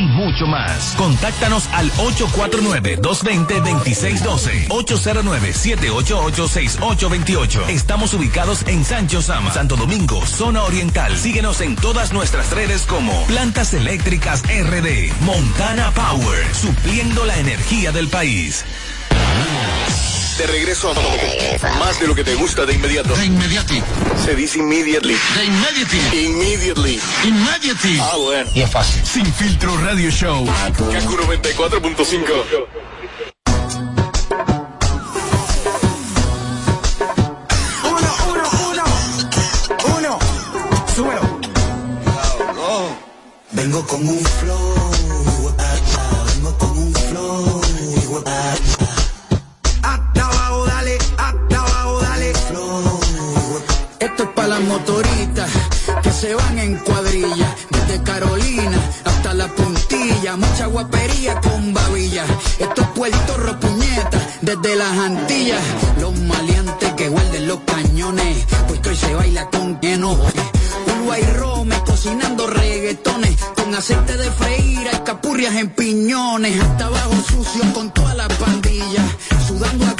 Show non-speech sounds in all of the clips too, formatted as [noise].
y mucho más. Contáctanos al 849-220-2612. 809-788-6828. Estamos ubicados en Sancho Sama, Santo Domingo, zona oriental. Síguenos en todas nuestras redes como Plantas Eléctricas RD, Montana Power, supliendo la energía del país. De regreso a más de lo que te gusta de inmediato. De inmediati. Se dice immediately. De inmediati. Immediately. Immediately. Ah, bueno. Y es fácil. Sin filtro radio show. Kaku 94.5. Uno, uno, uno. Uno. Súbelo. Vengo con un flow. Vengo con un flow. Hasta Motoritas que se van en cuadrilla, desde Carolina hasta la puntilla, mucha guapería con babilla. Estos puertos ropuñetas desde las Antillas, los maleantes que guarden los cañones, pues hoy se baila con enojo. Uruguay Rome cocinando reggaetones. Con aceite de freír, capurrias en piñones, hasta abajo sucio con toda la pandilla, sudando agüita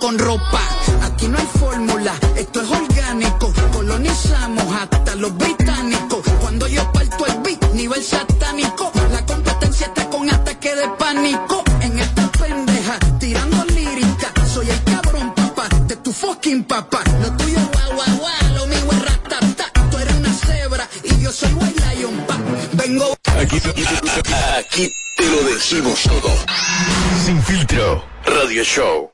con ropa. Aquí no hay fórmula, esto es orgánico. Colonizamos hasta los británicos. The show.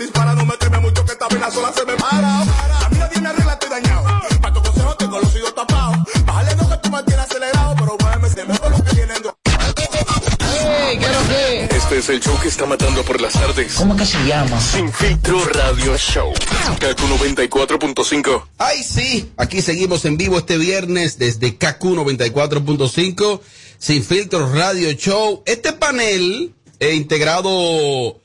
Dispara, no me teme mucho que esta vena sola se me para. A mí nadie me arregla, estoy dañado. Para tu consejo tengo los oídos tapados. Bájale no que tú me tienes acelerado, pero muéveme se me lo que tienen. Este es el show que está matando por las tardes. ¿Cómo que se llama? Sin filtro radio show. Kaku 94.5. Ay, sí, aquí seguimos en vivo este viernes desde KQ 94.5, Sin Filtros Radio Show. Este panel, eh, integrado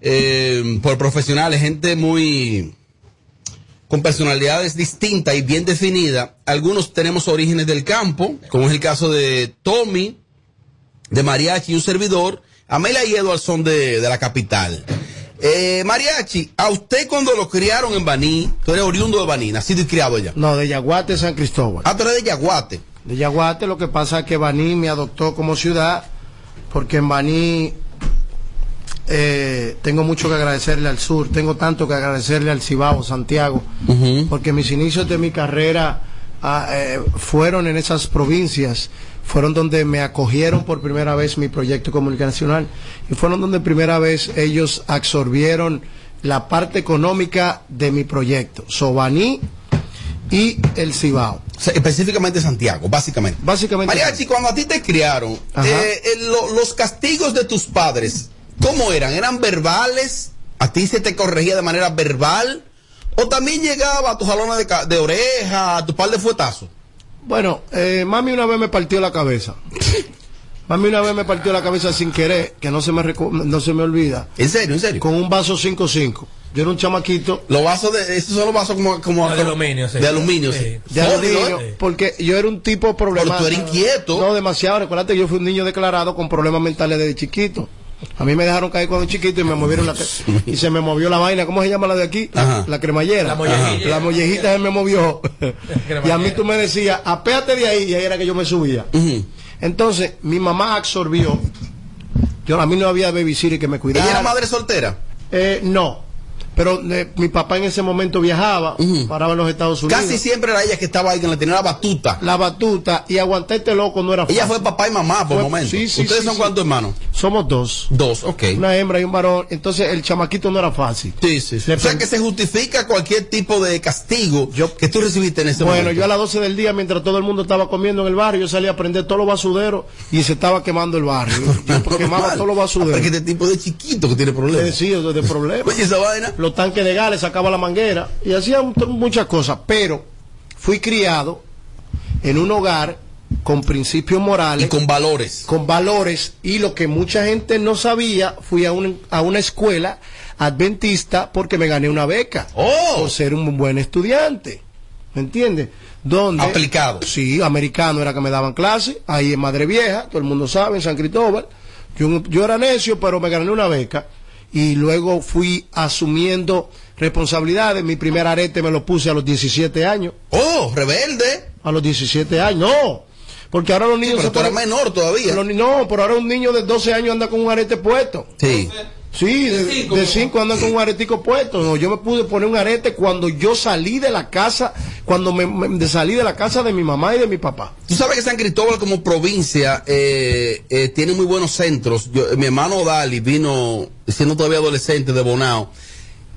eh, por profesionales, gente muy con personalidades distintas y bien definidas. Algunos tenemos orígenes del campo, como es el caso de Tommy, de Mariachi y un servidor, Amelia y Eduardo son de, de la capital. Eh, Mariachi, a usted cuando lo criaron en Baní, tú eres oriundo de Baní, nacido y criado allá. No, de Yaguate, San Cristóbal. Ah, tú eres de Yaguate. De Yaguate, lo que pasa es que Baní me adoptó como ciudad porque en Baní eh, tengo mucho que agradecerle al sur, tengo tanto que agradecerle al Cibao, Santiago, porque mis inicios de mi carrera ah, eh, fueron en esas provincias, fueron donde me acogieron por primera vez mi proyecto comunicacional y fueron donde primera vez ellos absorbieron la parte económica de mi proyecto, Sobaní y el Cibao. O sea, específicamente Santiago, básicamente. Básicamente. Mariachi, cuando a ti te criaron, eh, eh, lo- los castigos de tus padres, ¿cómo eran? ¿Eran verbales? ¿A ti se te corregía de manera verbal? ¿O también llegaba a tus jalones de, oreja, a tu par de fuetazos? Bueno, eh, mami una vez me partió la cabeza. Mami una vez me partió la cabeza sin querer, que no se me, no se me olvida, ¿En serio, en serio? con un vaso 5-5. Yo era un chamaquito Los vasos de, esos son los vasos como, como De aluminio, sí. De aluminio, sí. Sí. de Sólido, aluminio, porque yo era un tipo problemático. Pero tú eres inquieto. No, demasiado. Recuerda que yo fui un niño declarado con problemas mentales desde chiquito. A mí me dejaron caer cuando chiquito y me movieron la y se me movió la vaina. ¿Cómo se llama la de aquí? La cremallera. La mollejilla. Ajá. La mollejita se me movió. y a mí tú me decías, apéate de ahí y ahí era que yo me subía. Entonces, mi mamá absorbió. Yo a mí no había babysitter que me cuidara. ¿Ella era madre soltera? Eh, no. Pero eh, mi papá en ese momento viajaba, paraba en los Estados Unidos. Casi siempre era ella que estaba ahí, que le tenía la batuta. La batuta y aguantar este loco no era fácil. Ella fue papá y mamá por Fue- momento. sí, sí, ¿Ustedes sí, son cuántos hermanos? Somos dos. Dos, ok. Una hembra y un varón. Entonces el chamaquito no era fácil. Sí, sí, sí. O sea que se justifica cualquier tipo de castigo Yo- que tú recibiste en ese Bueno, momento. yo a las 12 del día, mientras todo el mundo estaba comiendo en el barrio, yo salía a prender todos los basuderos y se estaba quemando el barrio. [laughs] Yo quemaba todos los Ah, basuderos. que este tipo de chiquito que tiene Eh, problemas. sí, de, de problemas. Oye, esa vaina. Los tanques de gas, le sacaba la manguera y hacía muchas cosas. Pero fui criado en un hogar con principios morales. Y con valores. con valores y lo que mucha gente no sabía, fui a, un- a una escuela adventista porque me gané una beca Oh. por ser un buen estudiante. ¿Me entiendes? Donde, Aplicado. Sí, americano era que me daban clase, ahí en Madre Vieja, todo el mundo sabe, en San Cristóbal. Yo, yo era necio, pero me gané una beca y luego fui asumiendo responsabilidades. Mi primer arete me lo puse a los 17 años. Oh, rebelde. A los 17 años, no. Porque ahora los Sí, niños pero se tú eres ponen- menor todavía. los no, pero ahora un niño de 12 años anda con un arete puesto. Sí. Sí, de 5 andan con un aretico puesto. No, yo me pude poner un arete cuando yo salí de la casa, cuando me, me- de salí de la casa de mi mamá y de mi papá. Tú sabes que San Cristóbal como provincia eh, eh, tiene muy buenos centros. Yo- mi hermano Dali vino siendo todavía adolescente de Bonao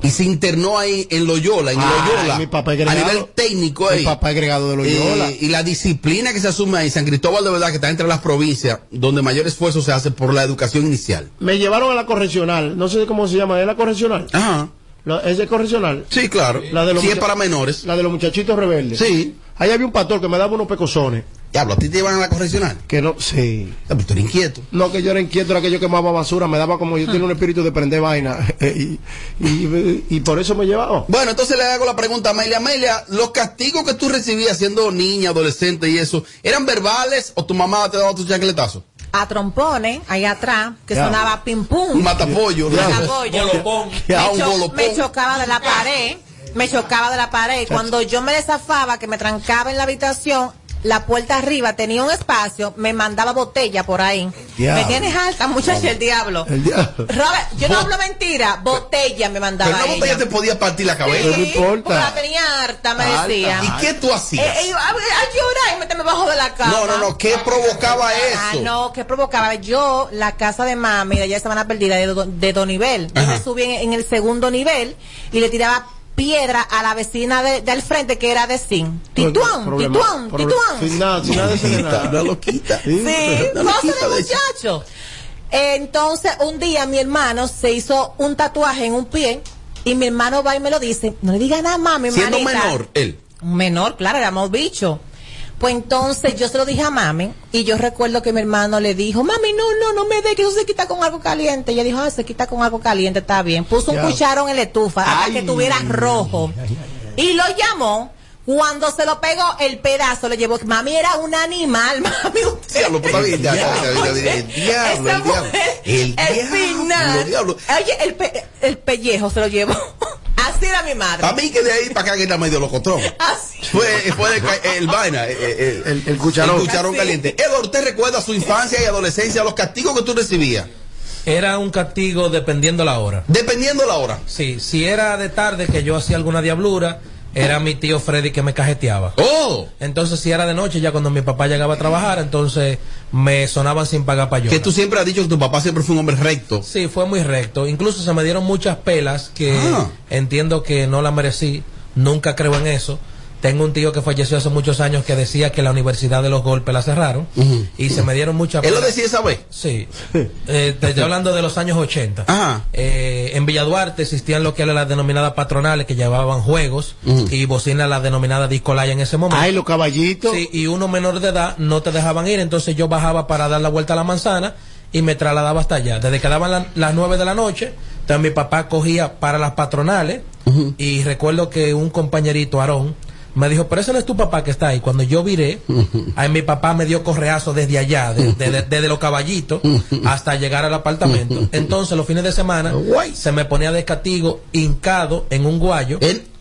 y se internó ahí en Loyola, en Ay, Loyola. mi papá es a agregado. nivel técnico Mi ahí. papá es agregado de Loyola. Eh, y la disciplina que se asume ahí, San Cristóbal de verdad que está entre las provincias donde mayor esfuerzo se hace por la educación inicial. Me llevaron a la correccional, no sé cómo se llama, ¿es la correccional? Ajá. La- ¿Es de correccional? Sí, claro. La de los sí, es para menores. La de los muchachitos rebeldes. Sí. Ahí había un pastor que me daba unos pecosones. Diablo, a ti te llevan a la correccional. Que no, sí. Ah, pero tú eres inquieto. No, que yo era inquieto, era que yo quemaba basura, me daba como yo tenía un espíritu de prender vaina. [laughs] y, y- y por eso me llevaba. Bueno, entonces le hago la pregunta a Amelia. Amelia, ¿los castigos que tú recibías siendo niña, adolescente y eso, eran verbales o tu mamá te daba tu chancletazo? A trompones, ahí atrás, que Ya. sonaba pim pum. Un matapollo. Matapollo. Golopón. [laughs] Me, un cho- golopón. me chocaba de la pared, me chocaba de la pared. Cuando yo me desafaba, que me trancaba en la habitación, la puerta arriba tenía un espacio, me mandaba botella por ahí. Diablo. Me tienes alta, muchacha, el diablo. El diablo. Robert, yo no hablo mentira, botella me Pero mandaba una botella ella. te podía partir la cabeza. no importa. porque la tenía harta, me Harta. decía. ¿Y qué tú hacías? Eh, eh, iba a, a llorar y meterme bajo de la cama. no, no, no. ¿Qué provocaba Ah, eso? no, ¿qué provocaba? Yo, la casa de mami, de allá de Sabana Perdida, de, do- de dos nivel. Yo me subí en, en el segundo nivel y le tiraba piedra a la vecina de- del frente que era de Sin. Tituán, tituán, tituán. Sin nada, sin nada de una loquita. Sí, muchacho. Entonces, un día mi hermano se hizo un tatuaje en un pie y mi hermano va y me lo dice. No le diga nada, mami, Siendo manita. menor, él. Un menor, claro, éramos bichos. Pues entonces yo se lo dije a mami y yo recuerdo que mi hermano le dijo, mami, no, no, no me dé que eso se quita con algo caliente. Y ella dijo, ah, se quita con algo caliente, está bien. Puso un cucharón en la estufa hasta Ay. que tuviera rojo. Y lo llamó. Cuando se lo pegó, el pedazo le llevó. Mami era un animal, mami. usted- Diablo, pues, ya, ya, el diablo, el diablo. El el diablo, final. diablo. Oye, el, pe- el pellejo se lo llevó. Así era mi madre. A mí que de ahí para acá que era medio locotrón. Así. Fue, fue el, vaina, eh, eh, El- el cucharón. el cucharón caliente. Edward, ¿usted recuerda su infancia y adolescencia, los castigos que tú recibías? Era un castigo dependiendo la hora. Dependiendo la hora. Sí, si era de tarde que yo hacía alguna diablura, era mi tío Freddy que me cajeteaba. Oh, Entonces, si era de noche, ya cuando mi papá llegaba a trabajar, entonces me sonaban sin pagar payola. que tú siempre has dicho que tu papá siempre fue un hombre recto. Sí, fue muy recto. Incluso se me dieron muchas pelas que Ah. entiendo que no la merecí. Nunca creo en eso. Tengo un tío que falleció hace muchos años que decía que la Universidad de los Golpes la cerraron y se me dieron muchas Él lo decía esa vez. Sí. [laughs] Eh, te estoy hablando de los años 80. Ajá. Eh, en Villa Duarte existían lo que eran las denominadas patronales que llevaban juegos Ujú. y bocinas las denominadas discolaya en ese momento. Ay, los caballitos. Sí, y uno menor de edad no te dejaban ir, entonces yo bajaba para dar la vuelta a la manzana y me trasladaba hasta allá. Desde que daban la- las nueve de la noche, entonces mi papá cogía para las patronales y recuerdo que un compañerito, Aarón, me dijo, pero ese no es tu papá que está ahí. Cuando yo viré, ahí mi papá me dio correazo desde allá, de- de- de- desde los caballitos hasta llegar al apartamento. Entonces los fines de semana se me ponía de castigo hincado en un guayo.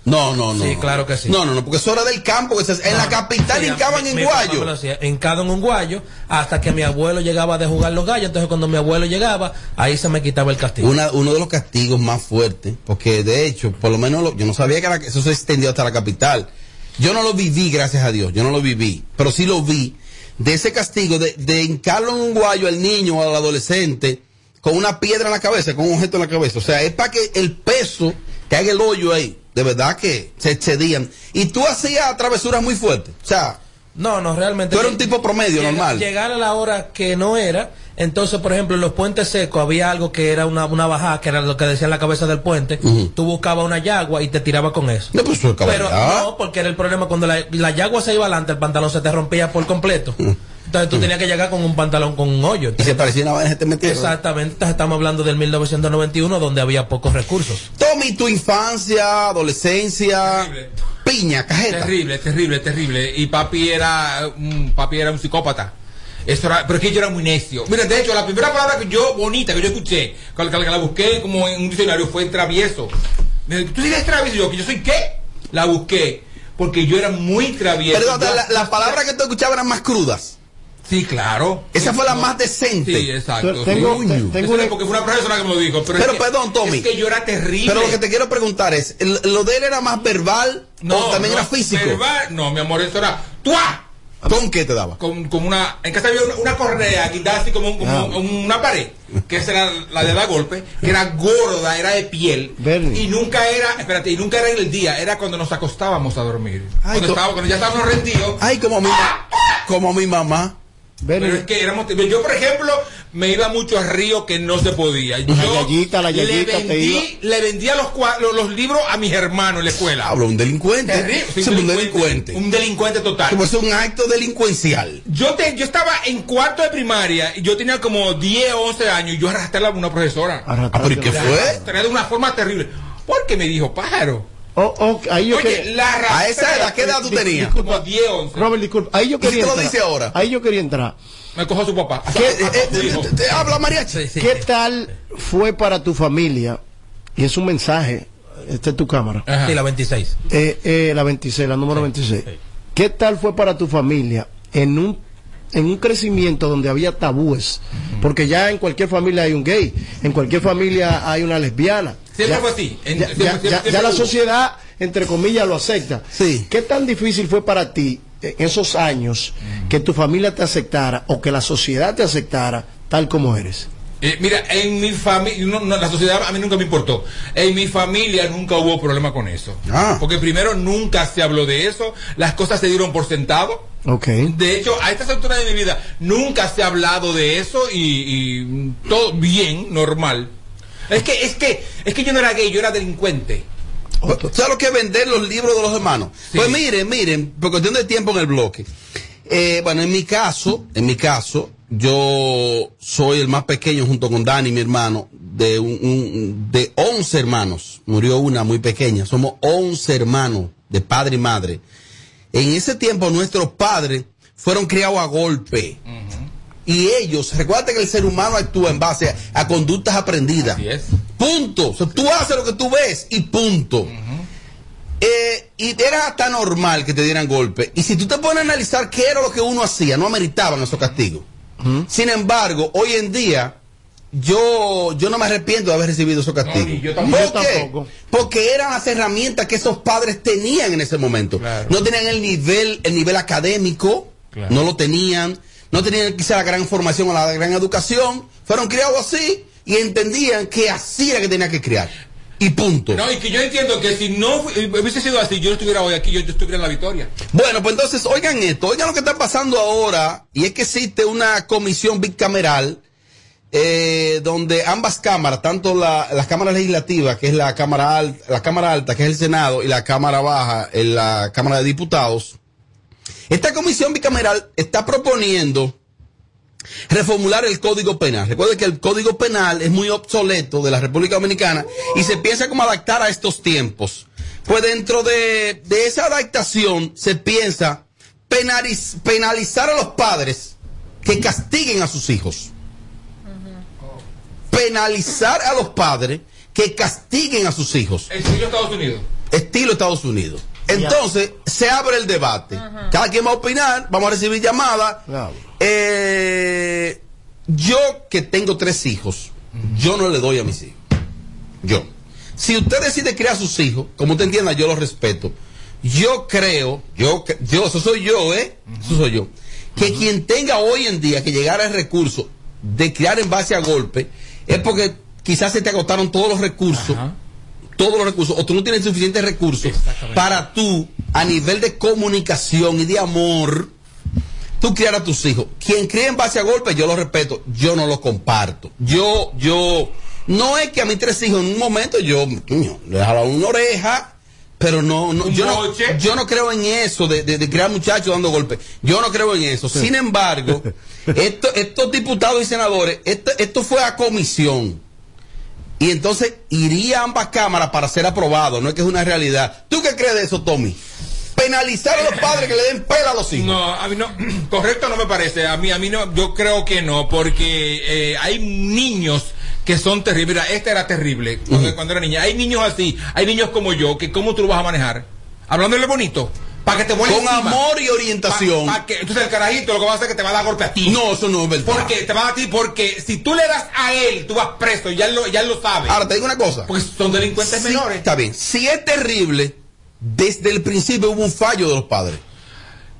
No, no, no. Sí, claro que sí. No, no, no, porque eso era del campo. que se- en la capital hincaban en guayo. hincado en un guayo, hasta que mi abuelo llegaba de jugar los gallos. Entonces, cuando mi abuelo llegaba, ahí se me quitaba el castigo. Una- uno de los castigos más fuertes, porque de hecho, por lo menos lo- yo no sabía que era- eso se extendió hasta la capital. Yo no lo viví, gracias a Dios, yo no lo viví, pero sí lo vi, de ese castigo, de, de hincarlo en un guayo al niño o al adolescente con una piedra en la cabeza, con un objeto en la cabeza. O sea, es para que el peso que haga el hoyo ahí, de verdad que se excedían. Y tú hacías travesuras muy fuertes. O sea, No, no, realmente. Tú eres un tipo promedio, normal. Llegar a la hora que no era. Entonces, por ejemplo, en los puentes secos había algo que era una, una bajada, que era lo que decía en la cabeza del puente. Tú buscabas una yagua y te tirabas con eso. no, pues Pero no, porque era el problema cuando la, la yagua se iba adelante, el pantalón se te rompía por completo. Entonces tú tenías que llegar con un pantalón con un hoyo. Y se parecía una vaina que te metieron. Exactamente, entonces estamos hablando del 1991 donde había pocos recursos. Tommy, tu infancia, adolescencia, Terrible. piña, cajeta. Terrible, terrible, terrible. Y papi era un, papi era un psicópata. Eso era, pero es que yo era muy necio. Mira, de hecho, la primera palabra que yo, bonita, que yo escuché, que, la- que la busqué como en un diccionario, fue travieso. Me dijo, ¿Tú sigues travieso? Yo, ¿que yo soy qué? La busqué, porque yo era muy travieso. Perdón, Yo- la, la palabra que tú escuchabas eran más crudas. Sí, claro. Esa Sí, fue la no. más decente. Sí, exacto. Tengo- sí. tengo era una- porque fue una profesora que me lo dijo. Pero, Pero es que- perdón, Tommy. Es que yo era terrible. Pero lo que te quiero preguntar es, ¿el- ¿lo de él era más verbal o también no, era físico? verbal, no, mi amor, eso era ¡Tua! ¿Con qué te daba? Con, como una. En casa había una, una correa quitada así como, como Ah. una pared, que esa era la de dar golpe, que era gorda, era de piel. Bernie. Y nunca era, espérate, y nunca era en el día, era cuando nos acostábamos a dormir. Ay, cuando, estábamos, cuando ya estábamos rendidos. Ay, como mi, ma- como mi mamá. Pero es que éramos. Yo, por ejemplo, me iba mucho a río que no se podía. Yo La yayita, la le yayita te vendí, le vendía los, los, los libros a mis hermanos en la escuela. Hablo, un delincuente. Sí, un delincuente. Un delincuente total. Como es un acto delincuencial. Yo, te, yo estaba en cuarto de primaria y yo tenía como 10 o 11 años y yo arrastré a una profesora. Arrastrate. Ah, pero ¿y qué fue? arrastré de una forma terrible. Porque me dijo, pájaro. Oh, oh, ahí yo Oye, quería- la. A esa edad, ¿qué edad tú tenías? disculpa. Como 10, 11. Robert, disculpa. Ahí yo ¿Y quería tú lo entrar. dices ahora? Ahí yo quería entrar. Me cojo a su papá. ¿Qué- Eh, eh, eh, te- te habla mariachi. Sí, sí. ¿Qué tal fue para tu familia? Y es un mensaje. Esta es tu cámara. Ajá. Sí, la 26. Eh, eh, la 26, la número 26. ¿Qué tal fue para tu familia en un en un crecimiento donde había tabúes? Porque ya en cualquier familia hay un gay, en cualquier familia hay una lesbiana. Siempre Ya- fue así. En- ya, siempre- ya- siempre- ya- siempre ya la sociedad, entre comillas, lo acepta. Sí. ¿Qué tan difícil fue para ti en esos años que tu familia te aceptara o que la sociedad te aceptara tal como eres? Eh, mira, en mi familia, no, no, la sociedad a mí nunca me importó. En mi familia nunca hubo problema con eso. Ah. Porque primero nunca se habló de eso, las cosas se dieron por sentado. Ok. De hecho, a estas alturas de mi vida nunca se ha hablado de eso y, y todo bien, normal. Es que, es que, es que yo no era gay, yo era delincuente. ¿Sabes lo que es vender los libros de los hermanos? Sí. Pues miren, miren, por cuestión de tiempo en el bloque. Eh, bueno, en mi caso, en mi caso, yo soy el más pequeño junto con Dani, mi hermano, de un, un- de 11 hermanos. Murió una muy pequeña. Somos 11 hermanos de padre y madre. En ese tiempo nuestros padres fueron criados a golpe. Y ellos, recuerda que el ser humano actúa en base a, a conductas aprendidas. Punto. O sea, tú haces lo que tú ves y punto. eh, y era hasta normal que te dieran golpe. Y si tú te pones a analizar qué era lo que uno hacía, no ameritaban esos castigos. Sin embargo, hoy en día, yo, yo no me arrepiento de haber recibido esos castigos. yo tampoco. ¿Por qué? tampoco. Porque eran las herramientas que esos padres tenían en ese momento. No tenían el nivel, el nivel académico, Claro. no lo tenían, no tenían quizá la gran formación o la gran educación, fueron criados así y entendían que así era que tenía que criar. Y punto. No, y que yo entiendo que si no fu- hubiese sido así, yo no estuviera hoy aquí, yo, yo estuviera en la victoria. Bueno, pues entonces, oigan esto, oigan lo que está pasando ahora, y es que existe una comisión bicameral eh, donde ambas cámaras, tanto la, la Cámara Legislativa, que es la Cámara, Alta, la Cámara Alta, que es el Senado, y la Cámara Baja, en la Cámara de Diputados, esta comisión bicameral está proponiendo reformular el Código Penal. Recuerden que el Código Penal es muy obsoleto de la República Dominicana y se piensa como adaptar a estos tiempos. Pues dentro de, de esa adaptación se piensa penaliz- penalizar a los padres que castiguen a sus hijos. Penalizar a los padres que castiguen a sus hijos Estilo Estados Unidos. estilo Estados Unidos. Entonces, se abre el debate. Cada quien va a opinar, vamos a recibir llamadas. Eh, yo que tengo tres hijos, yo no le doy a mis hijos. Yo. Si usted decide criar a sus hijos, como usted entienda, yo lo respeto. Yo creo, yo, yo, eso soy yo, ¿eh? Eso soy yo. Que quien tenga hoy en día que llegar al recurso de criar en base a golpe, es porque quizás se te agotaron todos los recursos todos los recursos o tú no tienes suficientes recursos para tú, a nivel de comunicación y de amor, tú criar a tus hijos. Quien cría en base a golpes, yo lo respeto, yo no lo comparto. Yo, yo, no es que a mis tres hijos en un momento yo, coño, le dejaba una oreja, pero no, no, yo, no yo no creo en eso de, de, de criar muchachos dando golpes. Yo no creo en eso. Sin embargo, [laughs] esto, estos diputados y senadores, esto, esto fue a comisión. Y entonces iría a ambas cámaras para ser aprobado, no es que es una realidad. ¿Tú qué crees de eso, Tommy? Penalizar a los padres que le den pela a los hijos. No, a mí no, [clears throat] correcto no me parece. A mí, a mí no, yo creo que no, porque eh, hay niños que son terribles. Mira, esta era terrible cuando, cuando era niña. Hay niños así, hay niños como yo, que cómo tú lo vas a manejar. Hablándole bonito, para que te vuelva Con amor y orientación. Pa- pa que, entonces el carajito lo que va a hacer es que te va a dar golpe a ti. No, eso no es verdad. Porque te va a dar a ti, porque si tú le das a él, tú vas preso, ya él lo, ya él lo sabe. Ahora te digo una cosa. Porque son delincuentes Sí, menores. Está bien. Si es terrible, desde el principio hubo un fallo de los padres.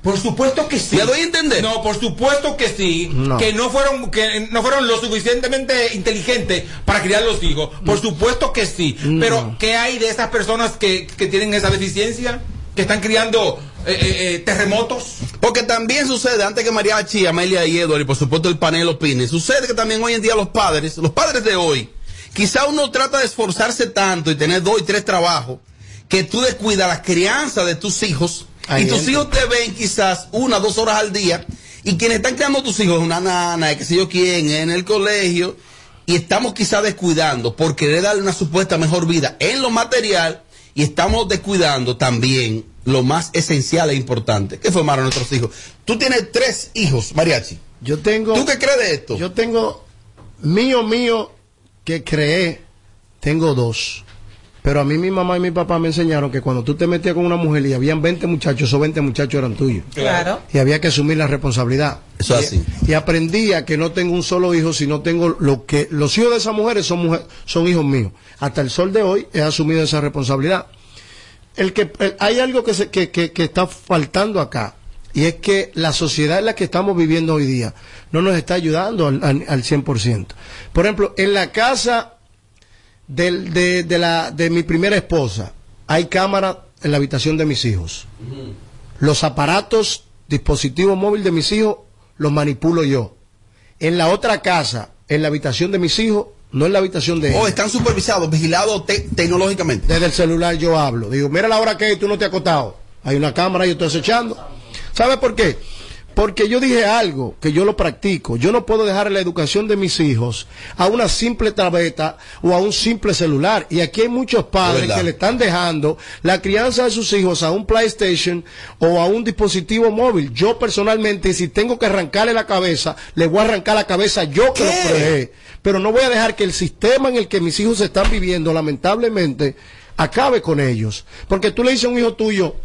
Por supuesto que sí. ¿Me doy a entender? No, por supuesto que sí. No. Que no fueron, que no fueron lo suficientemente inteligentes para criar los hijos. Por supuesto que sí. Pero ¿qué hay de esas personas que, que tienen esa deficiencia? Que están criando eh, eh, eh, terremotos. Porque también sucede, antes que Mariachi, Amelia y Edward, y por supuesto el panel opine, sucede que también hoy en día los padres, los padres de hoy, quizá uno trata de esforzarse tanto y tener dos y tres trabajos, que tú descuidas la crianza de tus hijos, y tus gente. hijos te ven quizás una, dos horas al día, y quienes están criando a tus hijos, una nana, qué sé yo quién, en el colegio, y estamos quizá descuidando por querer darle una supuesta mejor vida en lo material, y estamos descuidando también lo más esencial e importante, que formaron nuestros hijos. Tú tienes tres hijos, Mariachi. Yo tengo. ¿Tú qué crees de esto? Yo tengo mío, mío, que creé, tengo dos. Pero a mí mi mamá y mi papá me enseñaron que cuando tú te metías con una mujer y habían 20 muchachos, esos 20 muchachos eran tuyos. Claro. Y había que asumir la responsabilidad. Eso es Y- así. Y aprendí a que no tengo un solo hijo, sino tengo lo que los hijos de esas mujeres son mujer- son hijos míos. Hasta el sol de hoy he asumido esa responsabilidad. El que el- hay algo que, se- que, que- que está faltando acá y es que la sociedad en la que estamos viviendo hoy día no nos está ayudando al, al, al 100%. Por ejemplo, en la casa del- de, de la, de mi primera esposa hay cámara en la habitación de mis hijos. Los aparatos, dispositivos móviles de mis hijos, los manipulo yo. En la otra casa, en la habitación de mis hijos, no en la habitación de O ellos. están supervisados, vigilados te- tecnológicamente. Desde el celular yo hablo. Digo, mira la hora que es, tú no te has acostado. Hay una cámara yo estoy acechando. ¿Sabe por qué? Porque yo dije algo que yo lo practico. Yo no puedo dejar la educación de mis hijos a una simple tableta o a un simple celular. Y aquí hay muchos padres verdad. que le están dejando la crianza de sus hijos a un PlayStation o a un dispositivo móvil. Yo personalmente, si tengo que arrancarle la cabeza, le voy a arrancar la cabeza yo que ¿Qué? lo creé. Pero no voy a dejar que el sistema en el que mis hijos están viviendo, lamentablemente, acabe con ellos. Porque tú le dices a un hijo tuyo,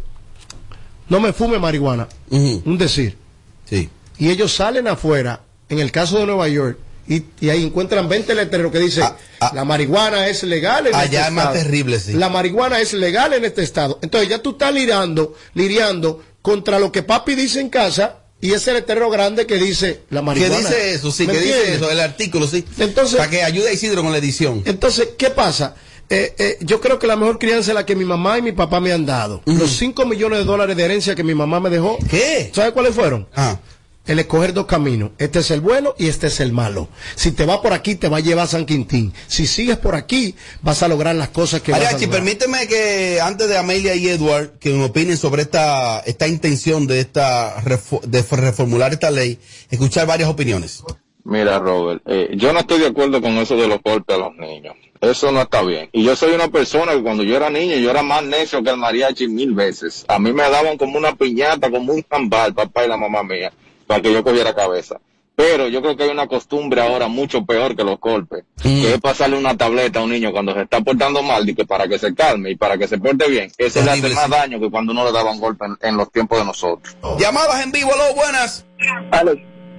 no me fume marihuana, un decir. Sí. Y ellos salen afuera, en el caso de Nueva York, y, y ahí encuentran 20 letreros que dicen, la marihuana es legal en Allá este es más estado. terrible, sí. La marihuana es legal en este estado. Entonces ya tú estás lidiando, lidiando contra lo que papi dice en casa y ese letrero grande que dice la Que marihuana. dice eso, sí, ¿Me que dice eso, el artículo, sí. Entonces- Para que ayude a Isidro con la edición. Entonces, ¿qué pasa? Eh, eh, yo creo que la mejor crianza es la que mi mamá y mi papá me han dado. Los 5 millones de dólares de herencia que mi mamá me dejó. ¿Qué? ¿Sabes cuáles fueron? Ah. El escoger dos caminos. Este es el bueno y este es el malo. Si te va por aquí, te va a llevar a San Quintín. Si sigues por aquí, vas a lograr las cosas que vas a Ariachi, lograr. permíteme que antes de Amelia y Edward que me opinen sobre esta, esta intención de esta de reformular esta ley, escuchar varias opiniones. Mira, Robert, eh, yo no estoy de acuerdo con eso de los golpes a los niños. Eso no está bien. Y yo soy una persona que cuando yo era niño, yo era más necio que el mariachi mil veces. A mí me daban como una piñata, como un jambal, papá y la mamá mía, para que yo cogiera cabeza. Pero yo creo que hay una costumbre ahora mucho peor que los golpes, que es pasarle una tableta a un niño cuando se está portando mal, y que para que se calme y para que se porte bien. Eso le hace más daño que cuando uno le daba un golpe en, en los tiempos de nosotros. Llamadas en vivo, aló, buenas.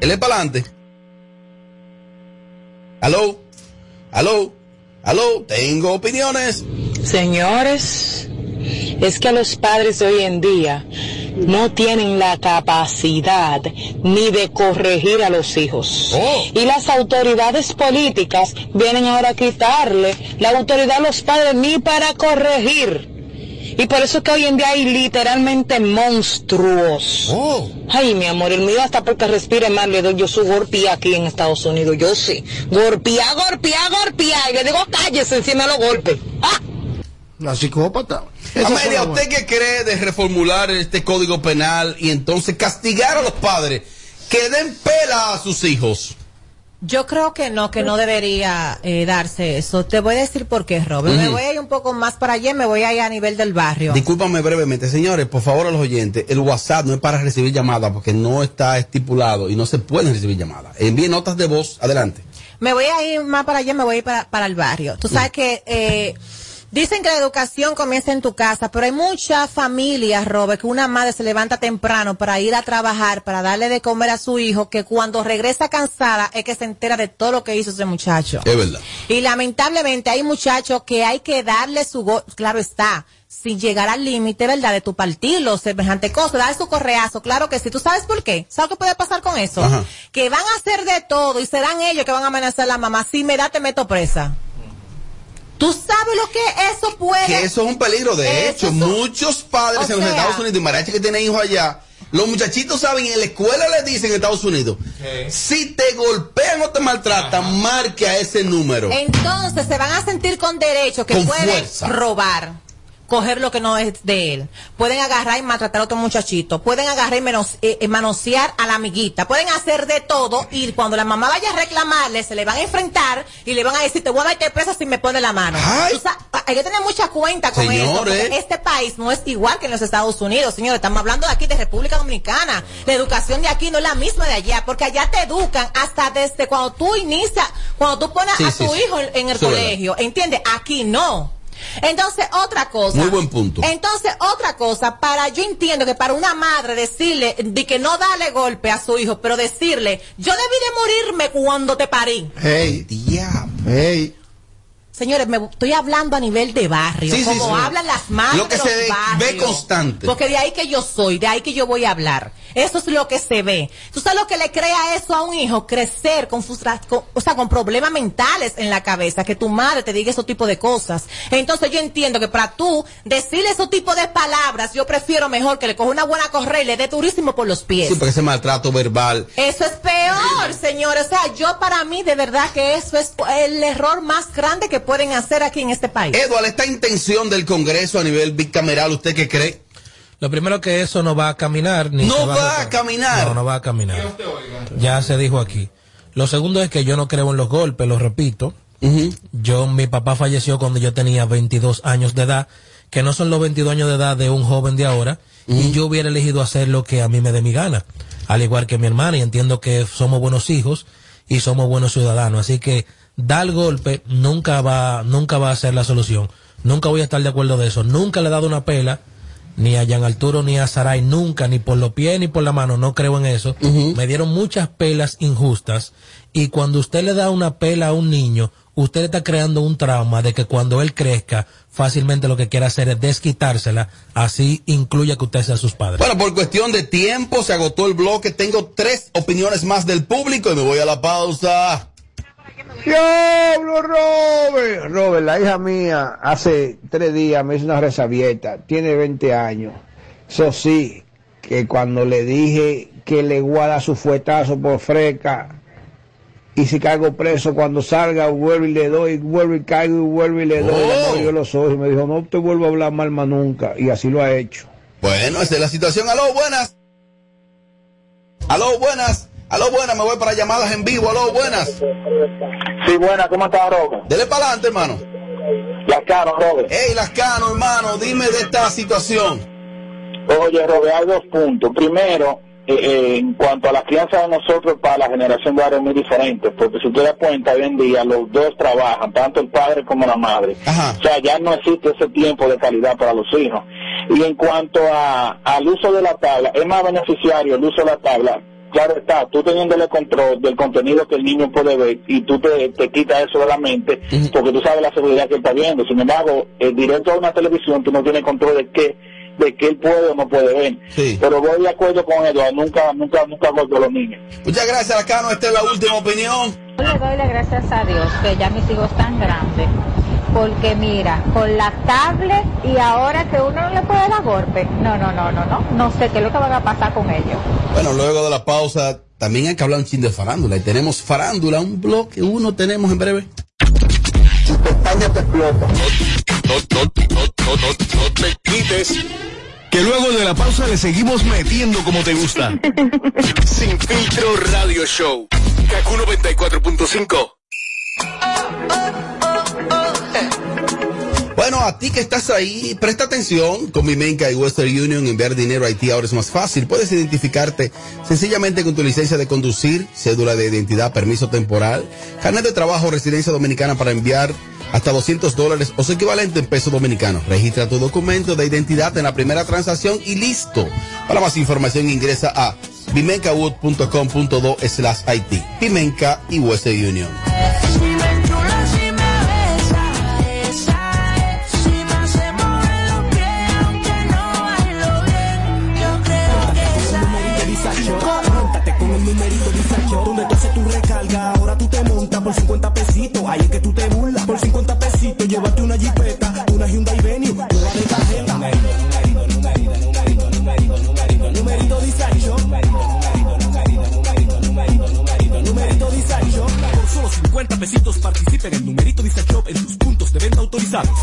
Él es para adelante. Aló, aló, aló, tengo opiniones. Señores, es que los padres de hoy en día no tienen la capacidad ni de corregir a los hijos. Y las autoridades políticas vienen ahora a quitarle la autoridad a los padres ni para corregir. Y por eso es que hoy en día hay literalmente monstruos. Ay, mi amor, el mío hasta porque respire mal le doy yo su golpea aquí en Estados Unidos. Yo sí. Golpea, golpea, golpea. Y le digo, cállese encima de los golpes. ¡Ah! La psicópata. Amelia, ¿usted qué cree de reformular este código penal y entonces castigar a los padres que den pela a sus hijos? Yo creo que no, que no debería eh, darse eso. Te voy a decir por qué, Robert. Me Ujú. voy a ir un poco más para allá, me voy a ir a nivel del barrio. Discúlpame brevemente, señores, por favor a los oyentes, el WhatsApp no es para recibir llamadas porque no está estipulado y no se pueden recibir llamadas. Envíen notas de voz, adelante. Me voy a ir más para allá, me voy a ir para, para el barrio. Tú sabes que eh, dicen que la educación comienza en tu casa, pero hay muchas familias, Robert, que una madre se levanta temprano para ir a trabajar, para darle de comer a su hijo, que cuando regresa cansada es que se entera de todo lo que hizo ese muchacho. Es verdad. Y lamentablemente hay muchachos que hay que darle su go claro está, sin llegar al límite, ¿verdad? De tu partirlo, semejante cosa, dar su correazo, claro que sí. ¿Tú sabes por qué? ¿Sabes qué puede pasar con eso? Ajá. Que van a hacer de todo y serán ellos que van a amenazar a la mamá. Si me da, te meto presa. ¿Tú sabes lo que eso puede? Que eso es un peligro. De Eso hecho, muchos padres O en los Estados Unidos y mariachis que tienen hijos allá, los muchachitos saben, en la escuela les dicen en Estados Unidos, si te golpean o te maltratan, marque a ese número. Entonces se van a sentir con derecho que Con pueden fuerza. robar, coger lo que no es de él. Pueden agarrar y maltratar a otro muchachito. Pueden agarrar y menos- eh, eh, manosear a la amiguita. Pueden hacer de todo y cuando la mamá vaya a reclamarle, se le van a enfrentar y le van a decir, te voy a meter presa si me pone la mano. Hay que tener mucha cuenta con eso. Este país no es igual que en los Estados Unidos, señores. Estamos hablando de aquí, de República Dominicana. La educación de aquí no es la misma de allá, porque allá te educan hasta desde cuando tú inicias, cuando tú pones Sí, a tu sí. hijo en, en el colegio. ¿Entiendes? Aquí no. Entonces, otra cosa. Muy buen punto. Entonces, otra cosa, para, yo entiendo que para una madre decirle, de que no darle golpe a su hijo, pero decirle, yo debí de morirme cuando te parí. Hey, hey. Señores, me estoy hablando a nivel de barrio, Sí, como sí. hablan las madres Lo que de se los ve- barrios. ve constante. Porque de ahí que yo soy, de ahí que yo voy a hablar. Eso es lo que se ve. ¿Tú sabes lo que le crea eso a un hijo? Crecer con, con- o sea, con problemas mentales en la cabeza, que tu madre te diga ese tipo de cosas. Entonces yo entiendo que para tú decirle ese tipo de palabras, yo prefiero mejor que le coja una buena correa y le dé durísimo por los pies. Sí, porque ese maltrato verbal. Eso es peor, señores. O sea, yo para mí de verdad que eso es el error más grande que pueden hacer aquí en este país. Eduardo, esta intención del Congreso a nivel bicameral, ¿usted qué cree? Lo primero que eso no va a caminar. Ni No va a caminar. No, no va a caminar. Ya se dijo aquí. Lo segundo es que yo no creo en los golpes, lo repito. Yo, mi papá falleció cuando yo tenía 22 años de edad, que no son los 22 años de edad de un joven de ahora, y yo hubiera elegido hacer lo que a mí me dé mi gana, al igual que mi hermana, y entiendo que somos buenos hijos y somos buenos ciudadanos, así que dar golpe nunca va, nunca va a ser la solución. Nunca voy a estar de acuerdo de eso. Nunca le he dado una pela ni a Jean Arturo ni a Saray, nunca, ni por los pies ni por la mano, no creo en eso. Me dieron muchas pelas injustas y cuando usted le da una pela a un niño, usted le está creando un trauma de que cuando él crezca, fácilmente lo que quiere hacer es desquitársela, así incluya que usted sea sus padres. Bueno, por cuestión de tiempo se agotó el bloque. Tengo tres opiniones más del público y me voy a la pausa. Diablo, Robert. Robert, la hija mía hace tres días me hizo una resabieta, tiene 20 años. Eso sí, que cuando le dije que le guarda su fuetazo por freca y si caigo preso cuando salga vuelvo y le doy, vuelvo y caigo y vuelvo y le doy, Oh. le los ojos y me dijo no te vuelvo a hablar mal más nunca y así lo ha hecho. Bueno, esa es la situación. Aló, buenas. Aló, buenas. Aló, buenas. Me voy para llamadas en vivo. Aló, buenas. Sí, buena, ¿cómo está, Robert? Dele para adelante, hermano. Lascano, Robert. Ey, Lascano, hermano, dime de esta situación. Oye, Robert, hay dos puntos. Primero, eh, eh, en cuanto a la crianza de nosotros para la generación de es muy diferente, porque si te das cuenta, hoy en día los dos trabajan, tanto el padre como la madre. O sea, ya no existe ese tiempo de calidad para los hijos. Y en cuanto a, al uso de la tabla, es más beneficiario el uso de la tabla. Claro está, tú teniéndole control del contenido que el niño puede ver y tú te, te quitas eso de la mente porque tú sabes la seguridad que él está viendo. Sin embargo, el directo a una televisión tú no tienes control de qué de qué él puede o no puede ver. Pero voy de acuerdo con Eduardo, nunca, nunca, nunca golpeo a los niños. Muchas gracias, Lascano. Esta es la última opinión. Yo le doy las gracias a Dios que ya mis hijos están grandes. Porque mira, con la tablet y ahora que uno no le puede dar golpe. No, no, no, no, no. No sé qué es lo que va a pasar con ellos. Bueno, luego de la pausa, también hay que hablar un chin de farándula. Y tenemos farándula, un bloque, uno tenemos en breve. No, no, no, no, no, no te quites. Que luego de la pausa le seguimos metiendo como te gusta. [laughs] Sin filtro radio show. Kaku 94.5. Bueno, a ti que estás ahí, presta atención. Con Vimenca y Western Union, enviar dinero a Haití ahora es más fácil. Puedes identificarte sencillamente con tu licencia de conducir, cédula de identidad, permiso temporal, carnet de trabajo, residencia dominicana para enviar hasta 200 dólares o su equivalente en pesos dominicanos. Registra tu documento de identidad en la primera transacción y listo. Para más información ingresa a vimencawood.com.do slash IT. Pimenca y Western Union. Donde tú haces tu recarga, ahora tú te montas por 50 pesitos, ahí es que tú te burlas, por 50 pesitos, llévate una solo 50 pesitos participa en el numerito Disacho en tus puntos de venta autorizados.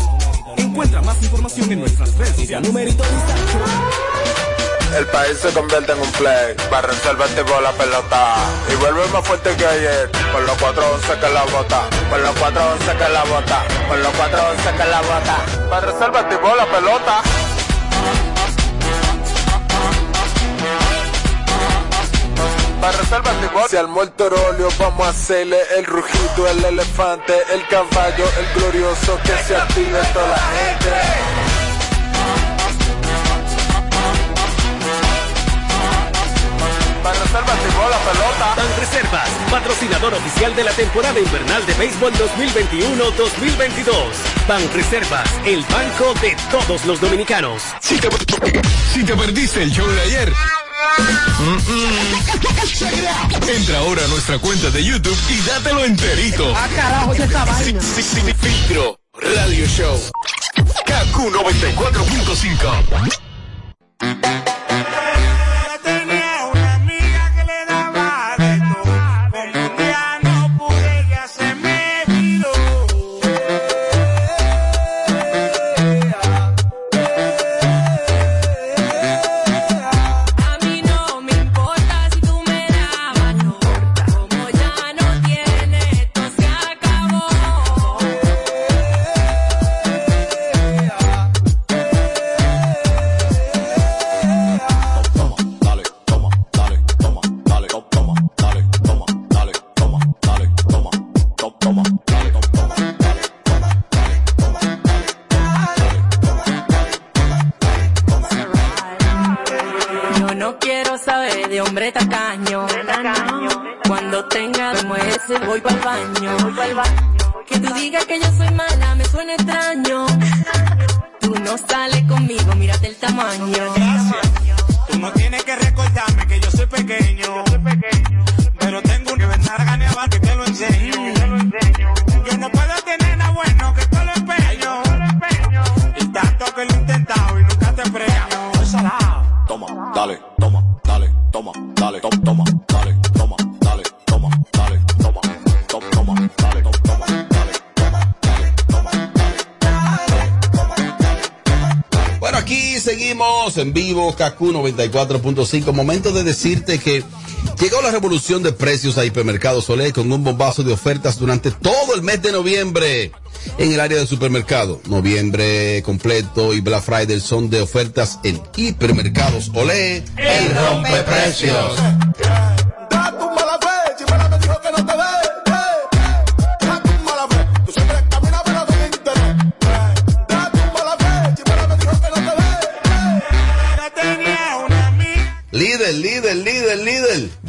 Encuentra más información en nuestras redes sociales. Numerito Disacho. El país se convierte en un play, va a resolver tipo la pelota y vuelve más fuerte que ayer, por los 411 que la bota, por los 411 que la bota, por los 411 que la bota, va a resolver tipo la pelota. Va a resolver tipo Si al muerto rolio vamos a hacerle el rugido, el elefante, el caballo, el glorioso que se active toda la gente. la pelota. Ban Reservas, patrocinador oficial de la temporada invernal de béisbol 2021-2022. Ban Reservas, el banco de todos los dominicanos. Si te, si te perdiste el show de ayer. Mm, mm, Entra ahora a nuestra cuenta de YouTube y dátelo enterito. Ah, carajo, ya esta vaina. Filtro Radio Show. KQ 94.5. seguimos en vivo, KQ 94.5. Momento de decirte que llegó la revolución de precios a Hipermercado Solé con un bombazo de ofertas durante todo el mes de noviembre en el área de supermercado. Noviembre completo y Black Friday son de ofertas en Hipermercados Olé. El rompe precios.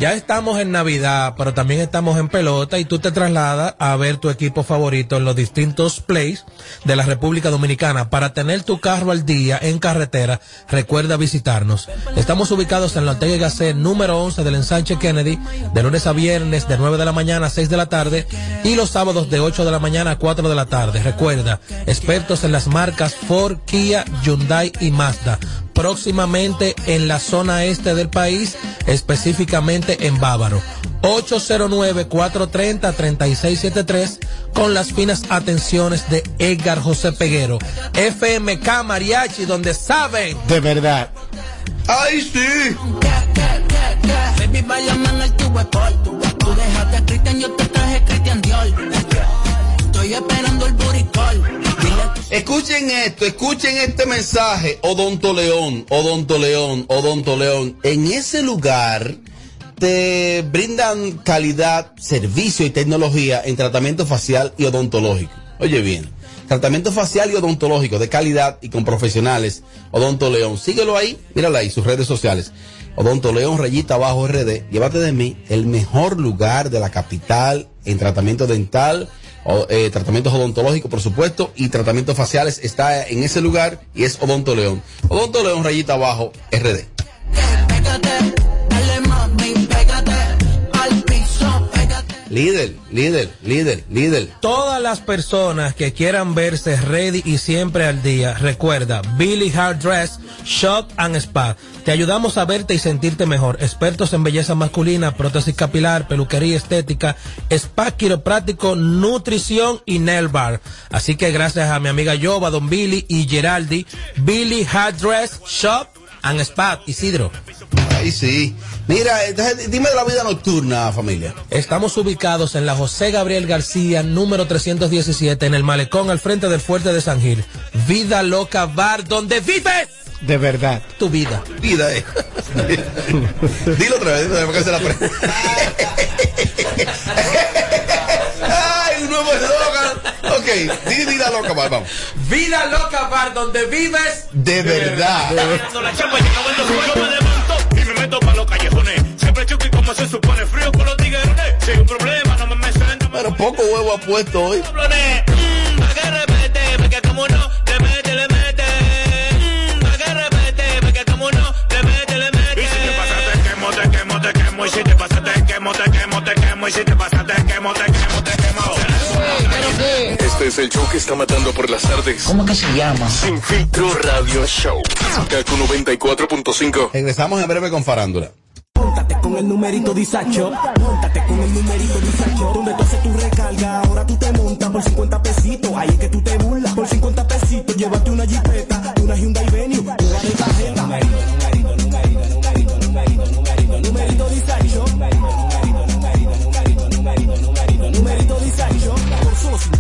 Ya estamos en Navidad, pero también estamos en pelota y tú te trasladas a ver tu equipo favorito en los distintos plays de la República Dominicana. Para tener tu carro al día en carretera, recuerda visitarnos. Estamos ubicados en la Ortega Gasset número 11 del ensanche Kennedy, de lunes a viernes de 9 de la mañana a 6 de la tarde y los sábados de 8 de la mañana a 4 de la tarde. Recuerda, expertos en las marcas Ford, Kia, Hyundai y Mazda próximamente en la zona este del país, específicamente en Bávaro. 809-430-3673 con las finas atenciones de Edgar José Peguero. FMK Mariachi, donde saben. De verdad. ¡Ay, sí! Baby, Estoy esperando el buricol. Escuchen esto, escuchen este mensaje, Odonto León, Odonto León, Odonto León. En ese lugar te brindan calidad, servicio y tecnología en tratamiento facial y odontológico. Oye bien, tratamiento facial y odontológico de calidad y con profesionales. Odonto León, síguelo ahí, míralo ahí, sus redes sociales. Odonto León, rayita abajo RD, llévate de mí el mejor lugar de la capital en tratamiento dental eh, tratamientos odontológicos, por supuesto, y tratamientos faciales está en ese lugar y es Odonto León. Odonto León, rayita abajo, RD. Líder, líder, líder, líder. Todas las personas que quieran verse ready y siempre al día, recuerda, Billy Hard Dress, Shop and Spa. Te ayudamos a verte y sentirte mejor. Expertos en belleza masculina, prótesis capilar, peluquería estética, spa quiropráctico, nutrición y nail bar. Así que gracias a mi amiga Yoba, Don Billy y Geraldi, Billy Hard Dress, Shop and Spa, Isidro. Ahí sí. Mira, entonces, dime de la vida nocturna, familia. Estamos ubicados en la José Gabriel García, número 317, en el malecón al frente del fuerte de San Gil. Vida Loca Bar, donde vives De verdad. tu vida. Vida, eh. [laughs] dilo otra vez, dilo otra vez, porque se la [laughs] Ok, di vida loca, va, vamos. Vida Loca Bar, donde vives De verdad. Cuando la chapa llega cuando yo me levanto y me meto pa' los callejones. Siempre chuki como se supone, frío con los tiguerones. Si hay un problema, no me me suena, Pero poco huevo ha puesto hoy. Y si te te quemo, te quemo, te quemo. Y si te quemo, te te Este es el show que está matando por las tardes. ¿Cómo que se llama? Sin filtro radio show. Kaku 94.5. Regresamos en breve con Farándula. Móntate con el numerito disacho. Móntate con el numerito disacho. Donde tú haces tu recarga, ahora tú te montas por 50 pesitos. Ahí es que tú te burlas. Por 50 pesitos, llévate una jipeta, una Hyundai Venue, una de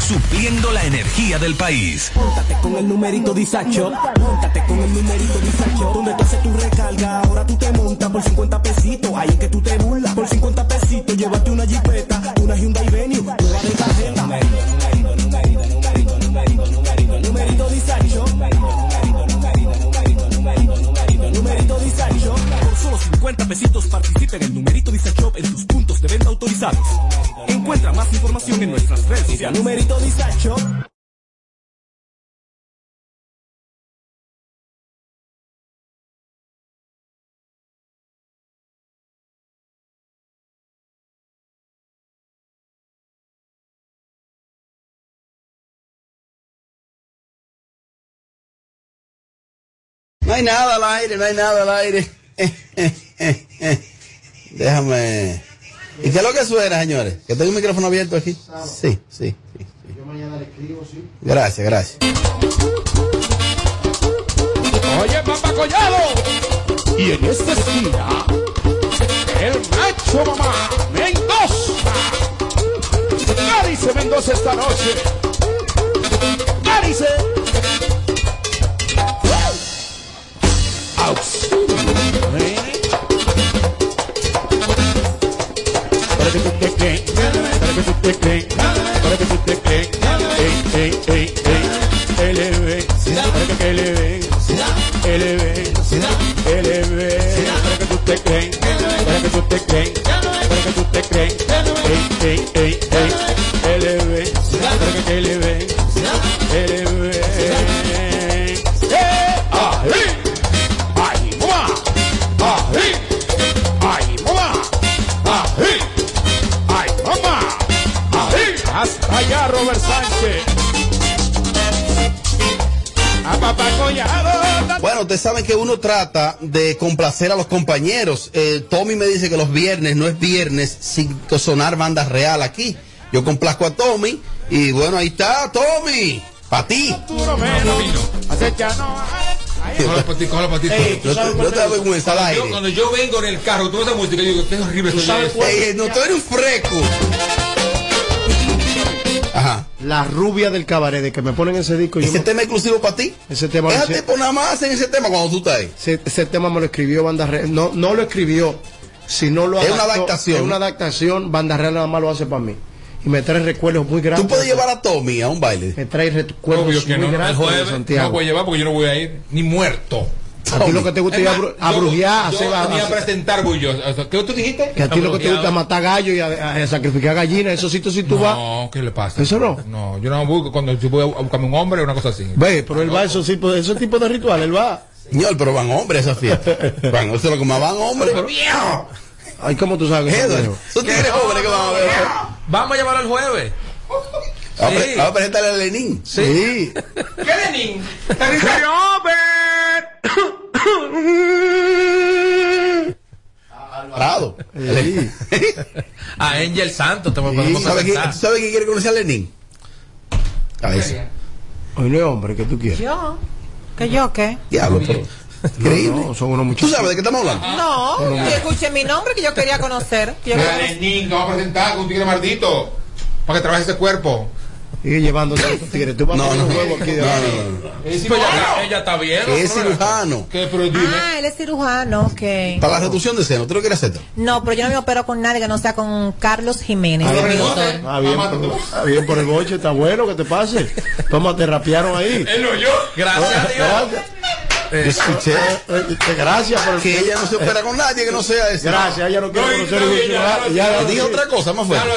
Supliendo la energía del país. Móntate con el numerito Disacho. Móntate con el numerito Disacho. Donde tú haces tu recarga, ahora tú te montas por 50 pesitos. Ahí es que tú te burlas. Por 50 pesitos, llévate una jipeta, 50 pesitos participa en el numerito Disacho en tus puntos de venta autorizados. Encuentra más información en nuestras redes sociales. Numerito Disacho. No hay nada al aire, no hay nada al aire. [laughs] [laughs] Déjame. ¿Y qué es lo que suena, señores? Que tengo un micrófono abierto aquí. Sí, sí, sí. Yo mañana le escribo, sí. Gracias, gracias. Oye, papá Collado. Y en esta esquina, el macho mamá Mendoza. ¿Qué dice Mendoza esta noche? ¿Qué dice? Para que tú te. Ustedes saben que uno trata de complacer a los compañeros. Eh, Tommy me dice que los viernes no es viernes sin sonar banda real aquí. Yo complazco a Tommy y bueno, ahí está Tommy. Para ti. Puro menos. Acechando. Cógelo para ti, cógelo para ti. No te- no te da vergüenza al Yo, aire. Cuando yo vengo en el carro, tú ves esa música, yo digo, qué horrible esto. Ey, no, tú eres un freco. La rubia del cabaret, de que me ponen ese disco. ¿Ese tema exclusivo para ti? Ese tema Ese tipo nada más en ese tema cuando tú estás ahí. Ese, ese tema me lo escribió Banda Real. No, no lo escribió, sino lo Es una adaptación. Es una adaptación. Banda Real nada más lo hace para mí. Y me trae recuerdos muy grandes. Tú puedes llevar a Tommy a un baile. Me trae recuerdos Obvio que muy no. El grandes de jueves no Santiago. a llevar porque yo no voy a ir ni muerto. A ti lo que te gusta Es más, a hacer- a presentar bullos. ¿Qué tú dijiste? que a ti lo que te gusta es matar gallo y a, a sacrificar gallinas, esos sitios si tú vas. No, ¿qué le pasa? ¿Eso no? No, yo no busco cuando yo voy a buscarme un hombre o una cosa así. Ve, pero él va a esos tipos, esos tipos de rituales, él va. Señor, pero van hombres a esa fiesta. Van, eso es lo que más van hombres. Ay, ¿cómo tú sabes Edward, son tigres jóvenes que van a ver. Vamos a llevarlo el jueves. Va a, Sí. presentarle a Lenin. Sí. ¿Qué Lenin? Alvarado. Sí. A Angel Santos te ¿Tú podemos sabes, quién, tú sabes quién quiere conocer a Lenin? A ese. Hoy no es hombre, ¿qué tú quieres? Yo. ¿Que yo qué? Diablo, pero. Increíble. No, son unos ¿Tú muchachos. sabes de qué estamos hablando? No, yo escuché mi nombre que yo quería conocer. que yo Mira, quería conocer. Lenin, te vamos a presentar con un tigre maldito. Para que trabaje ese cuerpo. Sigue llevándose a estos tigres. Tú vas No, a poner no, un huevo aquí de no, no, no. Es Pues ella, ella está bien. Es cirujano. ¿Qué? Pero. Ah, él es cirujano, ok. Para la reducción de seno, ¿tú no quieres hacerlo? No, pero yo no me opero con nadie que no sea con Carlos Jiménez, Ah, bien. Ah, bien, por, ah, bien por el boche, está bueno que te pase. Toma, te rapearon ahí. Él no yo. Gracias a Dios. Gracias. Yo escuché Eh, eh, Gracias por el que ella no se opera con nadie que no sea ese. Gracias, ella no quiere No, conocer no, el ya, ya, Ya, ya, ya, Dije otra cosa más fuerte.